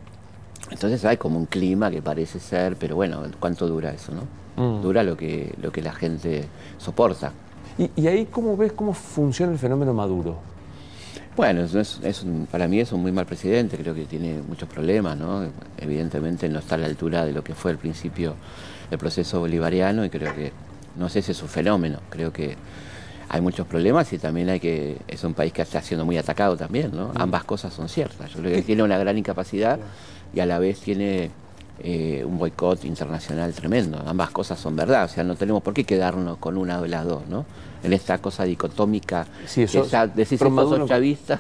Entonces hay como un clima que parece ser, pero bueno, ¿cuánto dura eso, no? Mm. Dura lo que, lo que la gente soporta. ¿Y, y ahí cómo ves cómo funciona el fenómeno Maduro? Bueno, es, es- es un- para mí es un muy mal presidente, creo que tiene muchos problemas, ¿no? Evidentemente no está a la altura de lo que fue al principio el proceso bolivariano y creo que, no sé si es un fenómeno, creo que hay muchos problemas y también hay que, es un país que está siendo muy atacado también, ¿no? Ambas cosas son ciertas, yo creo que <laughs> tiene una gran incapacidad y a la vez tiene eh, un boicot internacional tremendo, ambas cosas son verdad, o sea, no tenemos por qué quedarnos con una de las dos, ¿no? En esta cosa dicotómica, Sí, eso- que ya decís pero estos Maduro- son chavistas,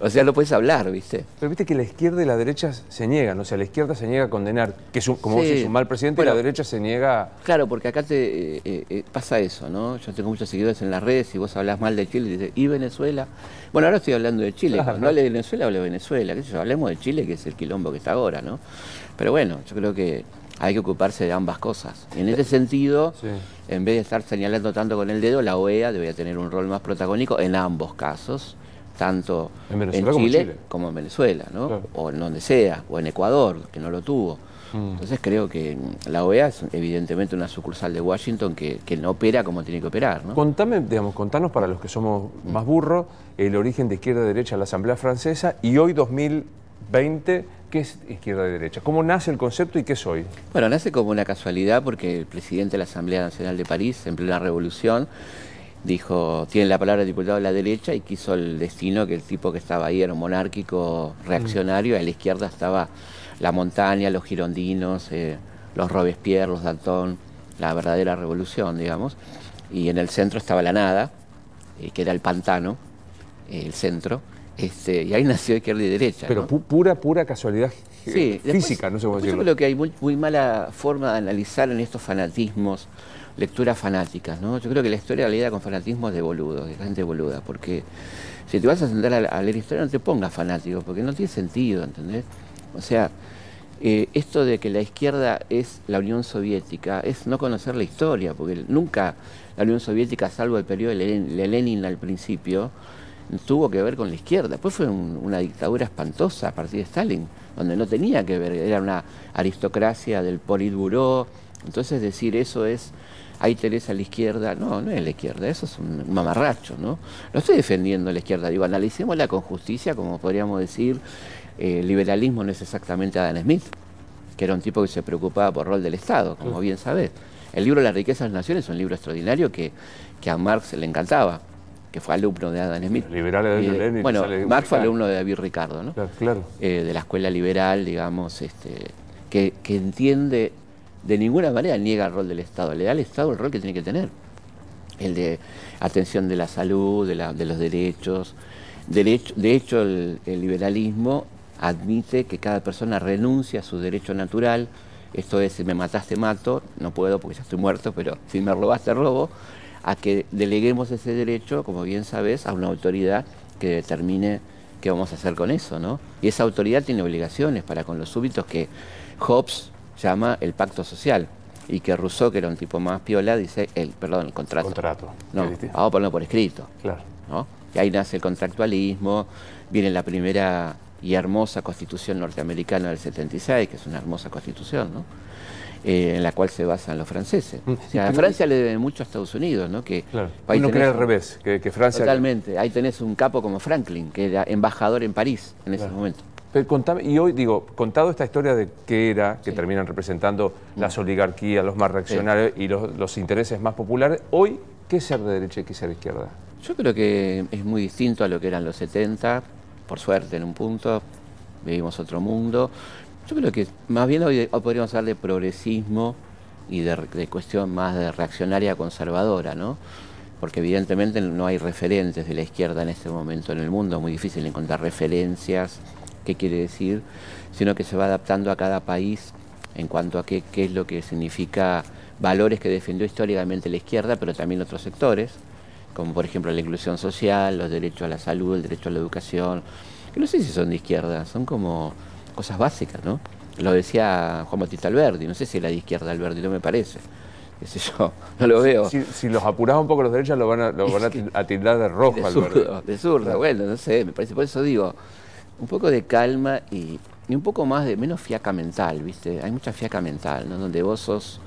o sea, no puedes hablar, ¿viste? Pero viste que la izquierda y la derecha se niegan, o sea, la izquierda se niega a condenar, que es un, como vos decís, un mal presidente, y Bueno. la derecha se niega... Claro, porque acá te eh, eh, eh, pasa eso, ¿no? Yo tengo muchos seguidores en las redes y vos hablas mal de Chile y dices, ¿y Venezuela? Bueno, ahora estoy hablando de Chile. Cuando hable de Venezuela, hablo de Venezuela. ¿Qué sé yo? Hablemos de Chile, que es el quilombo que está ahora, ¿no? Pero bueno, yo creo que hay que ocuparse de ambas cosas. Y en ese sentido, en vez de estar señalando tanto con el dedo, la OEA debería tener un rol más protagónico en ambos casos, tanto En como Chile, como en Venezuela, ¿no? Claro. O en donde sea, o en Ecuador, que no lo tuvo. Mm. Entonces creo que mm, la OEA es evidentemente una sucursal de Washington que, que no opera como tiene que operar, ¿no? Contame, digamos, contanos para los que somos más burros, el origen de izquierda y derecha en la Asamblea Francesa y hoy 2020, ¿qué es izquierda y derecha? ¿Cómo nace el concepto y qué es hoy? Bueno, nace como una casualidad porque el presidente de la Asamblea Nacional de París, en plena revolución, dijo, tiene la palabra el diputado de la derecha y quiso el destino que el tipo que estaba ahí era un monárquico reaccionario, y a la izquierda estaba la montaña, los girondinos, eh, los Robespierre, los Danton, la verdadera revolución, digamos, y en el centro estaba la nada, eh, que era el pantano, eh, el centro, este, y ahí nació izquierda y derecha. Pero ¿no? pu- pura, pura casualidad Sí, eh, después- física, no sé cómo después Yo decirlo. creo que hay muy, muy mala forma de analizar en estos fanatismos, lecturas fanáticas, ¿no? Yo creo que la historia la leída con fanatismo es de boludo, de gente boluda, porque si te vas a sentar a, a leer historia no te pongas fanático, porque no tiene sentido, ¿entendés? O sea, eh, esto de que la izquierda es la Unión Soviética es no conocer la historia, porque nunca la Unión Soviética, salvo el periodo de Lenin al principio, tuvo que ver con la izquierda. Después fue un- una dictadura espantosa a partir de Stalin, donde no tenía que ver, era una aristocracia del Politburó. Entonces decir eso es, ahí tenés a la izquierda, no, no es la izquierda, eso es un mamarracho, ¿no? No estoy defendiendo a la izquierda, digo, analicémosla con justicia, como podríamos decir, eh, el liberalismo no es exactamente Adam Smith, que era un tipo que se preocupaba por el rol del Estado, como bien sabés. El libro La riqueza de las naciones es un libro extraordinario que, que a Marx le encantaba, que fue alumno de Adam Smith. Liberales de Eh, Lenin, bueno, Marx fue alumno de David Ricardo, ¿no? Claro, claro. Eh, de la escuela liberal, digamos, este, que, que entiende, de ninguna manera niega el rol del Estado, le da al Estado el rol que tiene que tener, el de atención de la salud, de, la- de los derechos. Derecho, de hecho, el, el liberalismo admite que cada persona renuncia a su derecho natural, esto es, si me mataste, mato, no puedo porque ya estoy muerto, pero si me robaste, robo, a que deleguemos ese derecho, como bien sabes, a una autoridad que determine qué vamos a hacer con eso, ¿no? Y esa autoridad tiene obligaciones para con los súbditos que Hobbes llama el pacto social y que Rousseau, que era un tipo más piola, dice, el, perdón, el contrato. Contrato. No, vamos a ponerlo por escrito. Claro. ¿no? Y ahí nace el contractualismo, viene la primera y hermosa constitución norteamericana del 76, que es una hermosa constitución, ¿no? Eh, en la cual se basan los franceses. O sea, a Francia le debe mucho a Estados Unidos, ¿no? Que Claro. Uno cree al revés, que, que Francia... Totalmente. Ahí tenés un capo como Franklin, que era embajador en París en ese Claro. momento. Pero contame, y hoy digo, contado esta historia de qué era, que terminan representando Mm. las oligarquías, los más reaccionarios y los, los intereses más populares, hoy, ¿qué es ser de derecha y qué es ser de izquierda? Yo creo que es muy distinto a lo que eran los 70, por suerte en un punto, vivimos otro mundo. Yo creo que más bien hoy, hoy podríamos hablar de progresismo y de, cuestión más de reaccionaria conservadora, ¿no? Porque evidentemente no hay referentes de la izquierda en este momento en el mundo, es muy difícil encontrar referencias, qué quiere decir, sino que se va adaptando a cada país en cuanto a qué, qué es lo que significa valores que defendió históricamente la izquierda, pero también otros sectores, como por ejemplo la inclusión social, los derechos a la salud, el derecho a la educación, que no sé si son de izquierda, son como cosas básicas, ¿no? Lo decía Juan Bautista Alberdi, no sé si era de izquierda Alberdi, no me parece. Qué sé yo, <laughs> no lo veo. Si, si los apurás un poco los derechos, lo van a, lo van a til- a tildar de rojo de zurdo, de zurdo, bueno, no sé, me parece, por eso digo, un poco de calma y, y un poco más de, menos fiaca mental, ¿viste? Hay mucha fiaca mental, ¿no? Donde vos sos,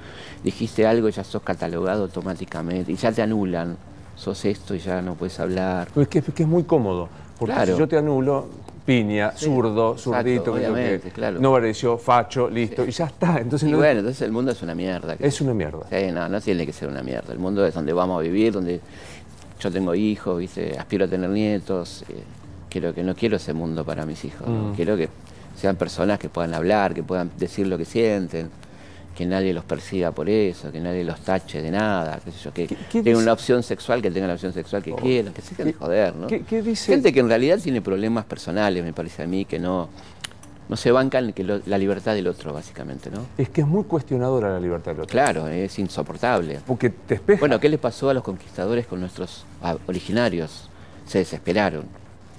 dijiste algo y ya sos catalogado automáticamente y ya te anulan, sos esto y ya no puedes hablar. Pero es que, es que es muy cómodo. Porque Claro. si yo te anulo, piña, Sí, zurdo, exacto, zurdito, que- claro. no pareció, facho, listo, y ya está. Entonces Y no- bueno, entonces el mundo es una mierda. es una mierda. Sí, no, no tiene que ser una mierda. El mundo es donde vamos a vivir, donde yo tengo hijos, ¿viste? aspiro a tener nietos. eh, quiero que no quiero ese mundo para mis hijos. Mm. Quiero que sean personas que puedan hablar, que puedan decir lo que sienten, que nadie los persiga por eso, que nadie los tache de nada, qué sé yo, que qué tengan una opción sexual, que tengan la opción sexual que quieran, que se dejen de joder, ¿no? ¿Qué, qué dice? Gente que en realidad tiene problemas personales, me parece a mí, que no, no se bancan que lo- la libertad del otro, básicamente, ¿no? Es que es muy cuestionadora la libertad del otro. Claro, es insoportable. Porque te espeja. Bueno, ¿qué le pasó a los conquistadores con nuestros ah, originarios? Se desesperaron.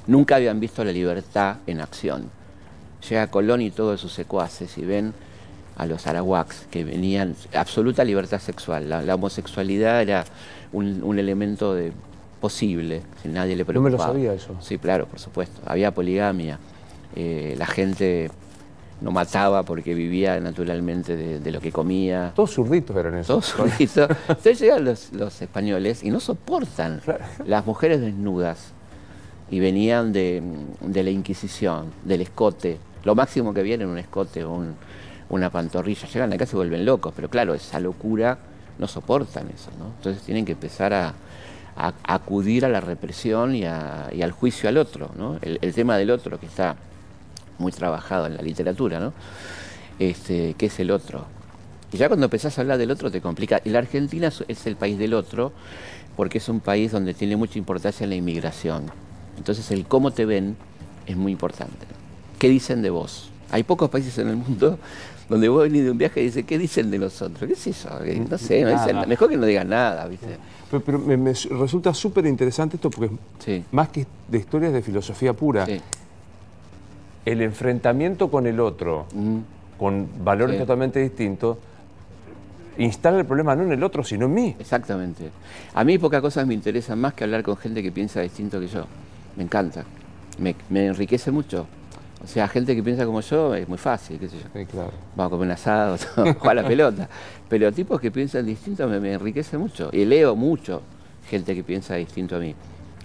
Nunca habían visto la libertad en acción. Llega Colón y todos sus secuaces y ven a los arawaks que venían, absoluta libertad sexual. La, la homosexualidad era un, un elemento de, posible, si nadie le No me preocupaba. lo sabía eso. Sí, claro, por supuesto. Había poligamia. Eh, la gente no mataba porque vivía naturalmente de, de lo que comía. Todos zurditos eran esos. Todos zurditos. Entonces llegan los, los españoles y no soportan las mujeres desnudas. Y venían de, de la Inquisición, del escote. Lo máximo que viene un escote o un- una pantorrilla. Llegan acá y se vuelven locos. Pero claro, esa locura no soportan eso. ¿no? Entonces tienen que empezar a, acudir a la represión y, a- al juicio al otro. ¿no? El, tema del otro que está muy trabajado en la literatura, ¿no? Este, ¿Qué es el otro? Y ya cuando empezás a hablar del otro te complica. Y la Argentina es el país del otro porque es un país donde tiene mucha importancia la inmigración. Entonces el cómo te ven es muy importante. ¿Qué dicen de vos? Hay pocos países en el mundo donde vos venís de un viaje y dices, ¿qué dicen de nosotros? ¿Qué es eso? No sé, no dicen- mejor que no digan nada, ¿viste? Pero, pero me, me resulta súper interesante esto porque Sí. más que de historias de filosofía pura, el enfrentamiento con el otro, con valores Sí. totalmente distintos, instala el problema no en el otro, sino en mí. Exactamente. A mí pocas cosas me interesan más que hablar con gente que piensa distinto que yo. Me encanta. Me, me enriquece mucho. O sea, gente que piensa como yo es muy fácil, qué sé yo. Vamos a comer un asado, <laughs> <laughs> jugar a la pelota. Pero tipos que piensan distinto me, me enriquece mucho. Y leo mucho gente que piensa distinto a mí.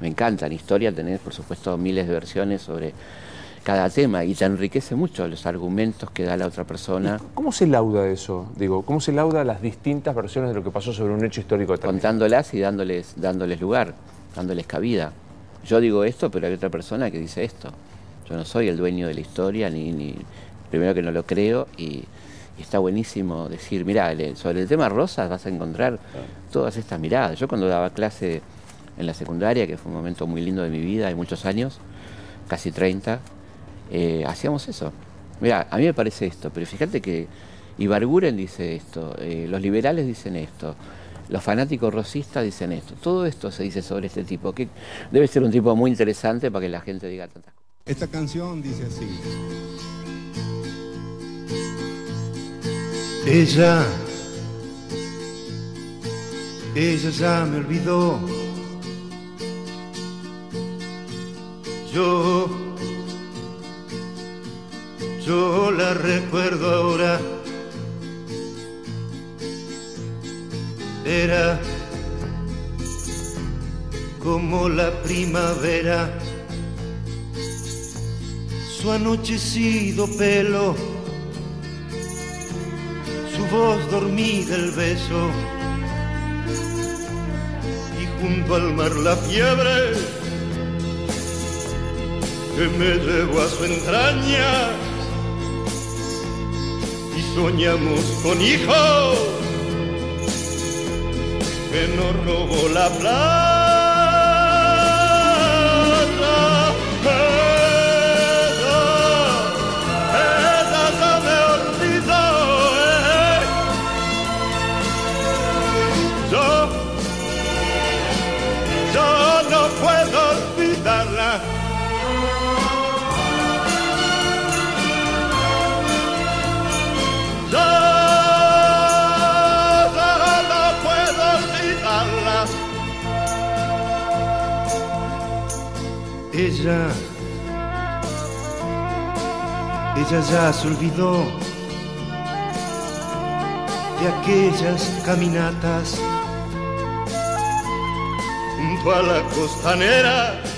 Me encanta. En historia tenés, por supuesto, miles de versiones sobre cada tema y te enriquece mucho los argumentos que da la otra persona. ¿Cómo se lauda eso? Digo, ¿cómo se lauda las distintas versiones de lo que pasó sobre un hecho histórico determinado? contándolas y dándoles, dándoles lugar, dándoles cabida. Yo digo esto, pero hay otra persona que dice esto. Yo no soy el dueño de la historia, ni, ni primero que no lo creo, y, y está buenísimo decir, mira, sobre el tema rosas vas a encontrar todas estas miradas. Yo cuando daba clase en la secundaria, que fue un momento muy lindo de mi vida, hay muchos años, casi 30, eh, hacíamos eso. Mira, a mí me parece esto, pero fíjate que Ibarguren dice esto, eh, los liberales dicen esto, los fanáticos rosistas dicen esto. Todo esto se dice sobre este tipo, que debe ser un tipo muy interesante para que la gente diga tantas cosas. Esta canción dice así. Ella, ella ya me olvidó. Yo, yo la recuerdo ahora. Era como la primavera, su anochecido pelo su voz dormida el beso y junto al mar la fiebre que me llevó a su entraña y soñamos con hijos que nos robó la plata. puedo olvidarla. Ella, ella ya se olvidó de aquellas caminatas junto a la costanera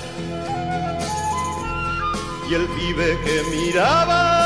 y el pibe que miraba.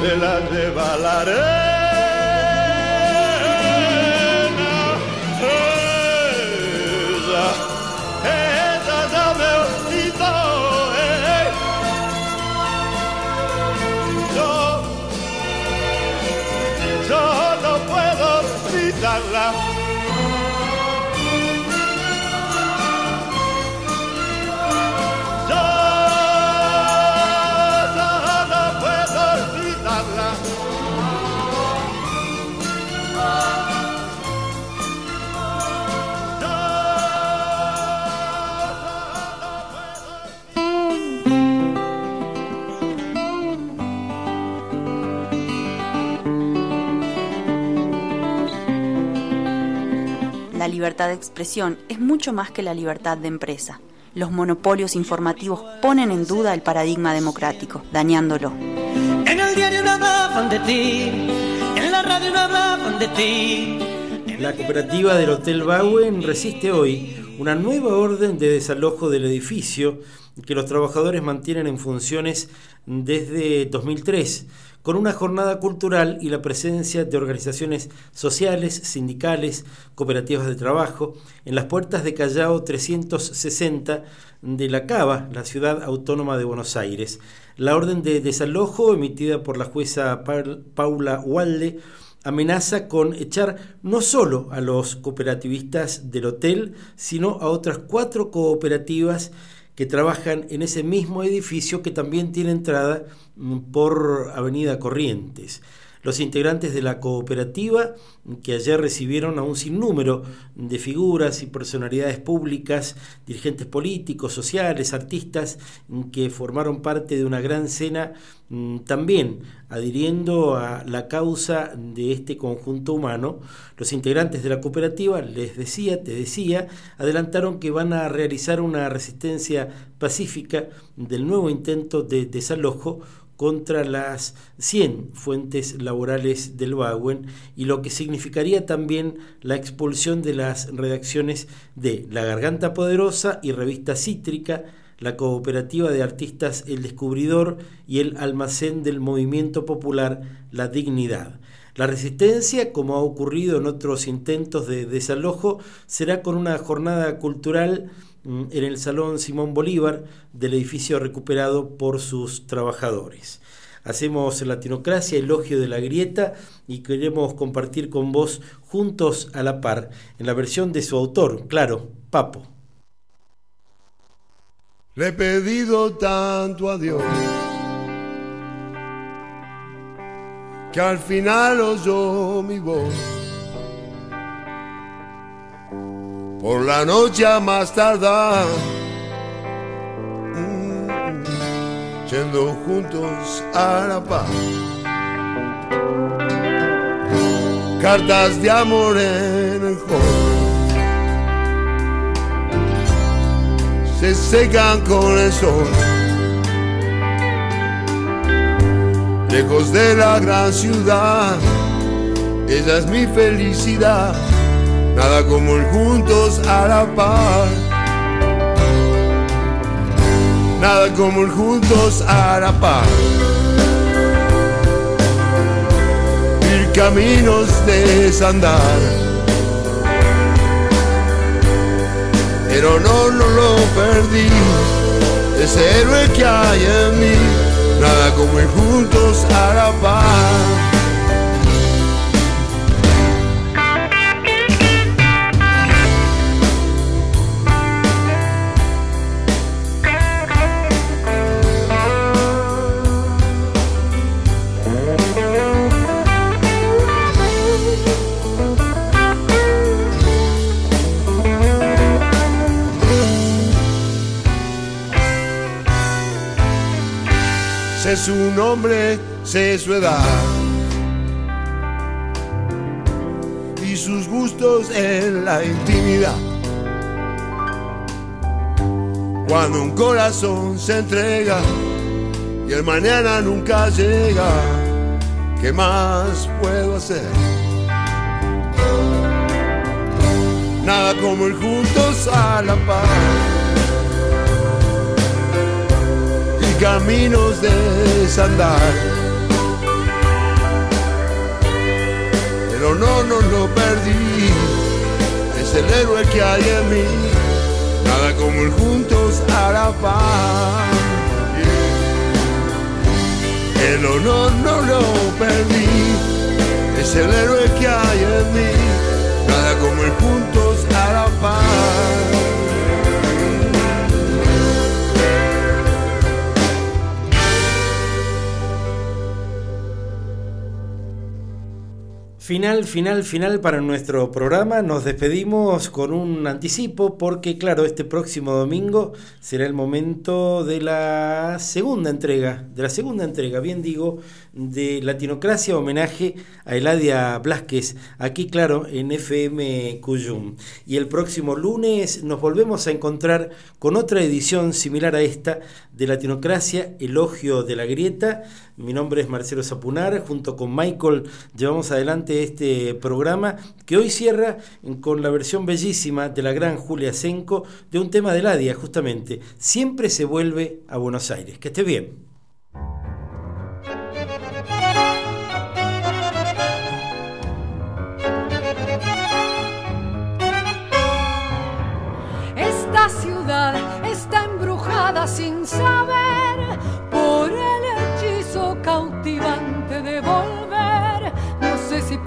se la lleva la arena. Ella, ella ya me olvidó. Yo, yo no puedo olvidarla. Libertad de expresión es mucho más que la libertad de empresa. Los monopolios informativos ponen en duda el paradigma democrático, dañándolo. En el diario no hablaban de ti, en la radio no hablaban de ti. La cooperativa del Hotel Bauen resiste hoy una nueva orden de desalojo del edificio que los trabajadores mantienen en funciones desde 2003, con una jornada cultural y la presencia de organizaciones sociales, sindicales, cooperativas de trabajo, en las puertas de Callao 360 de La Cava, la ciudad autónoma de Buenos Aires. La orden de desalojo emitida por la jueza Paula Walde amenaza con echar no solo a los cooperativistas del hotel, sino a otras cuatro cooperativas que trabajan en ese mismo edificio que también tiene entrada por Avenida Corrientes. Los integrantes de la cooperativa, que ayer recibieron a un sinnúmero de figuras y personalidades públicas, dirigentes políticos, sociales, artistas, que formaron parte de una gran cena, también adhiriendo a la causa de este conjunto humano, los integrantes de la cooperativa, les decía, te decía, adelantaron que van a realizar una resistencia pacífica del nuevo intento de desalojo contra las 100 fuentes laborales del Bauen y lo que significaría también la expulsión de las redacciones de La Garganta Poderosa y Revista Cítrica, la cooperativa de artistas El Descubridor y el almacén del movimiento popular La Dignidad. La resistencia, como ha ocurrido en otros intentos de desalojo, será con una jornada cultural en el Salón Simón Bolívar del edificio recuperado por sus trabajadores. Hacemos Latinocracia, elogio de la grieta y queremos compartir con vos juntos a la par, en la versión de su autor, claro, Papo. Le he pedido tanto a Dios que al final oyó mi voz. Por la noche a más tardar, mm, yendo juntos a la paz. Cartas de amor en el hall. se secan con el sol. lejos de la gran ciudad. Ella es mi felicidad, nada como el juntos a la par. Nada como el juntos a la par. Mil caminos de desandar. Pero no, no lo perdí, ese héroe que hay en mí, nada como ir juntos a la paz. Su nombre, sé su edad y sus gustos en la intimidad. Cuando un corazón se entrega y el mañana nunca llega, ¿qué más puedo hacer? Nada como ir juntos a la paz. Caminos de desandar. Pero no, no lo perdí, es el héroe que hay en mí, nada como ir juntos a la paz. El honor no lo perdí, es el héroe que hay en mí, Final, final, final para nuestro programa. Nos despedimos con un anticipo porque, claro, este próximo domingo será el momento de la segunda entrega, de la segunda entrega, bien digo, de Latinocracia, homenaje a Eladia Blasquez, aquí, claro, en FM Cuyum. Y el próximo lunes nos volvemos a encontrar con otra edición similar a esta de Latinocracia, Elogio de la Grieta. Mi nombre es Marcelo Zapunar, junto con Michael llevamos adelante este programa que hoy cierra con la versión bellísima de la gran Julia Senco de un tema de Ladia, justamente. Siempre se vuelve a Buenos Aires. Que esté bien. Esta ciudad está embrujada sin saber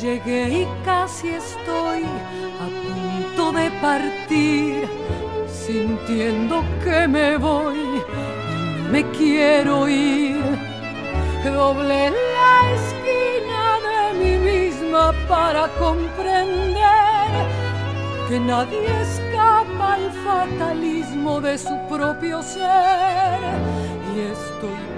Llegué y casi estoy a punto de partir, sintiendo que me voy y me quiero ir. Doblé la esquina de mí misma para comprender que nadie escapa al fatalismo de su propio ser. Y estoy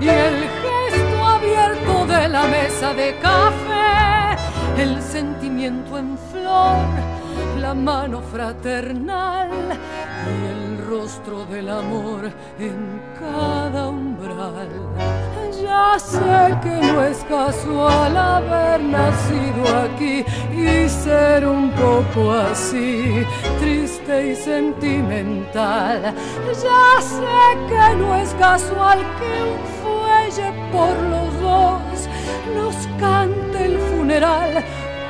y el gesto abierto de la mesa de café, el sentimiento en flor, la mano fraternal y el rostro del amor en cada umbral. Ya sé que no es casual haber nacido aquí y ser un poco así, triste y sentimental. Ya sé que no es casual que un arrodille por los dos, nos cante el funeral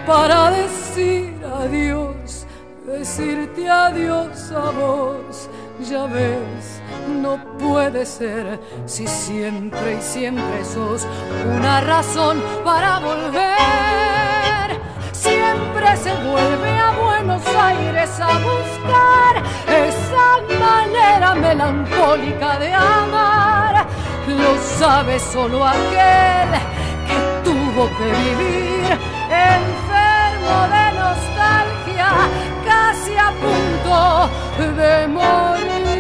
para decir adiós, decirte adiós a vos, ya ves. No puede ser si siempre y siempre sos una razón para volver. Siempre se vuelve a Buenos Aires a buscar esa manera melancólica de amar. Lo sabe solo aquel que tuvo que vivir enfermo de nostalgia, casi a punto de morir.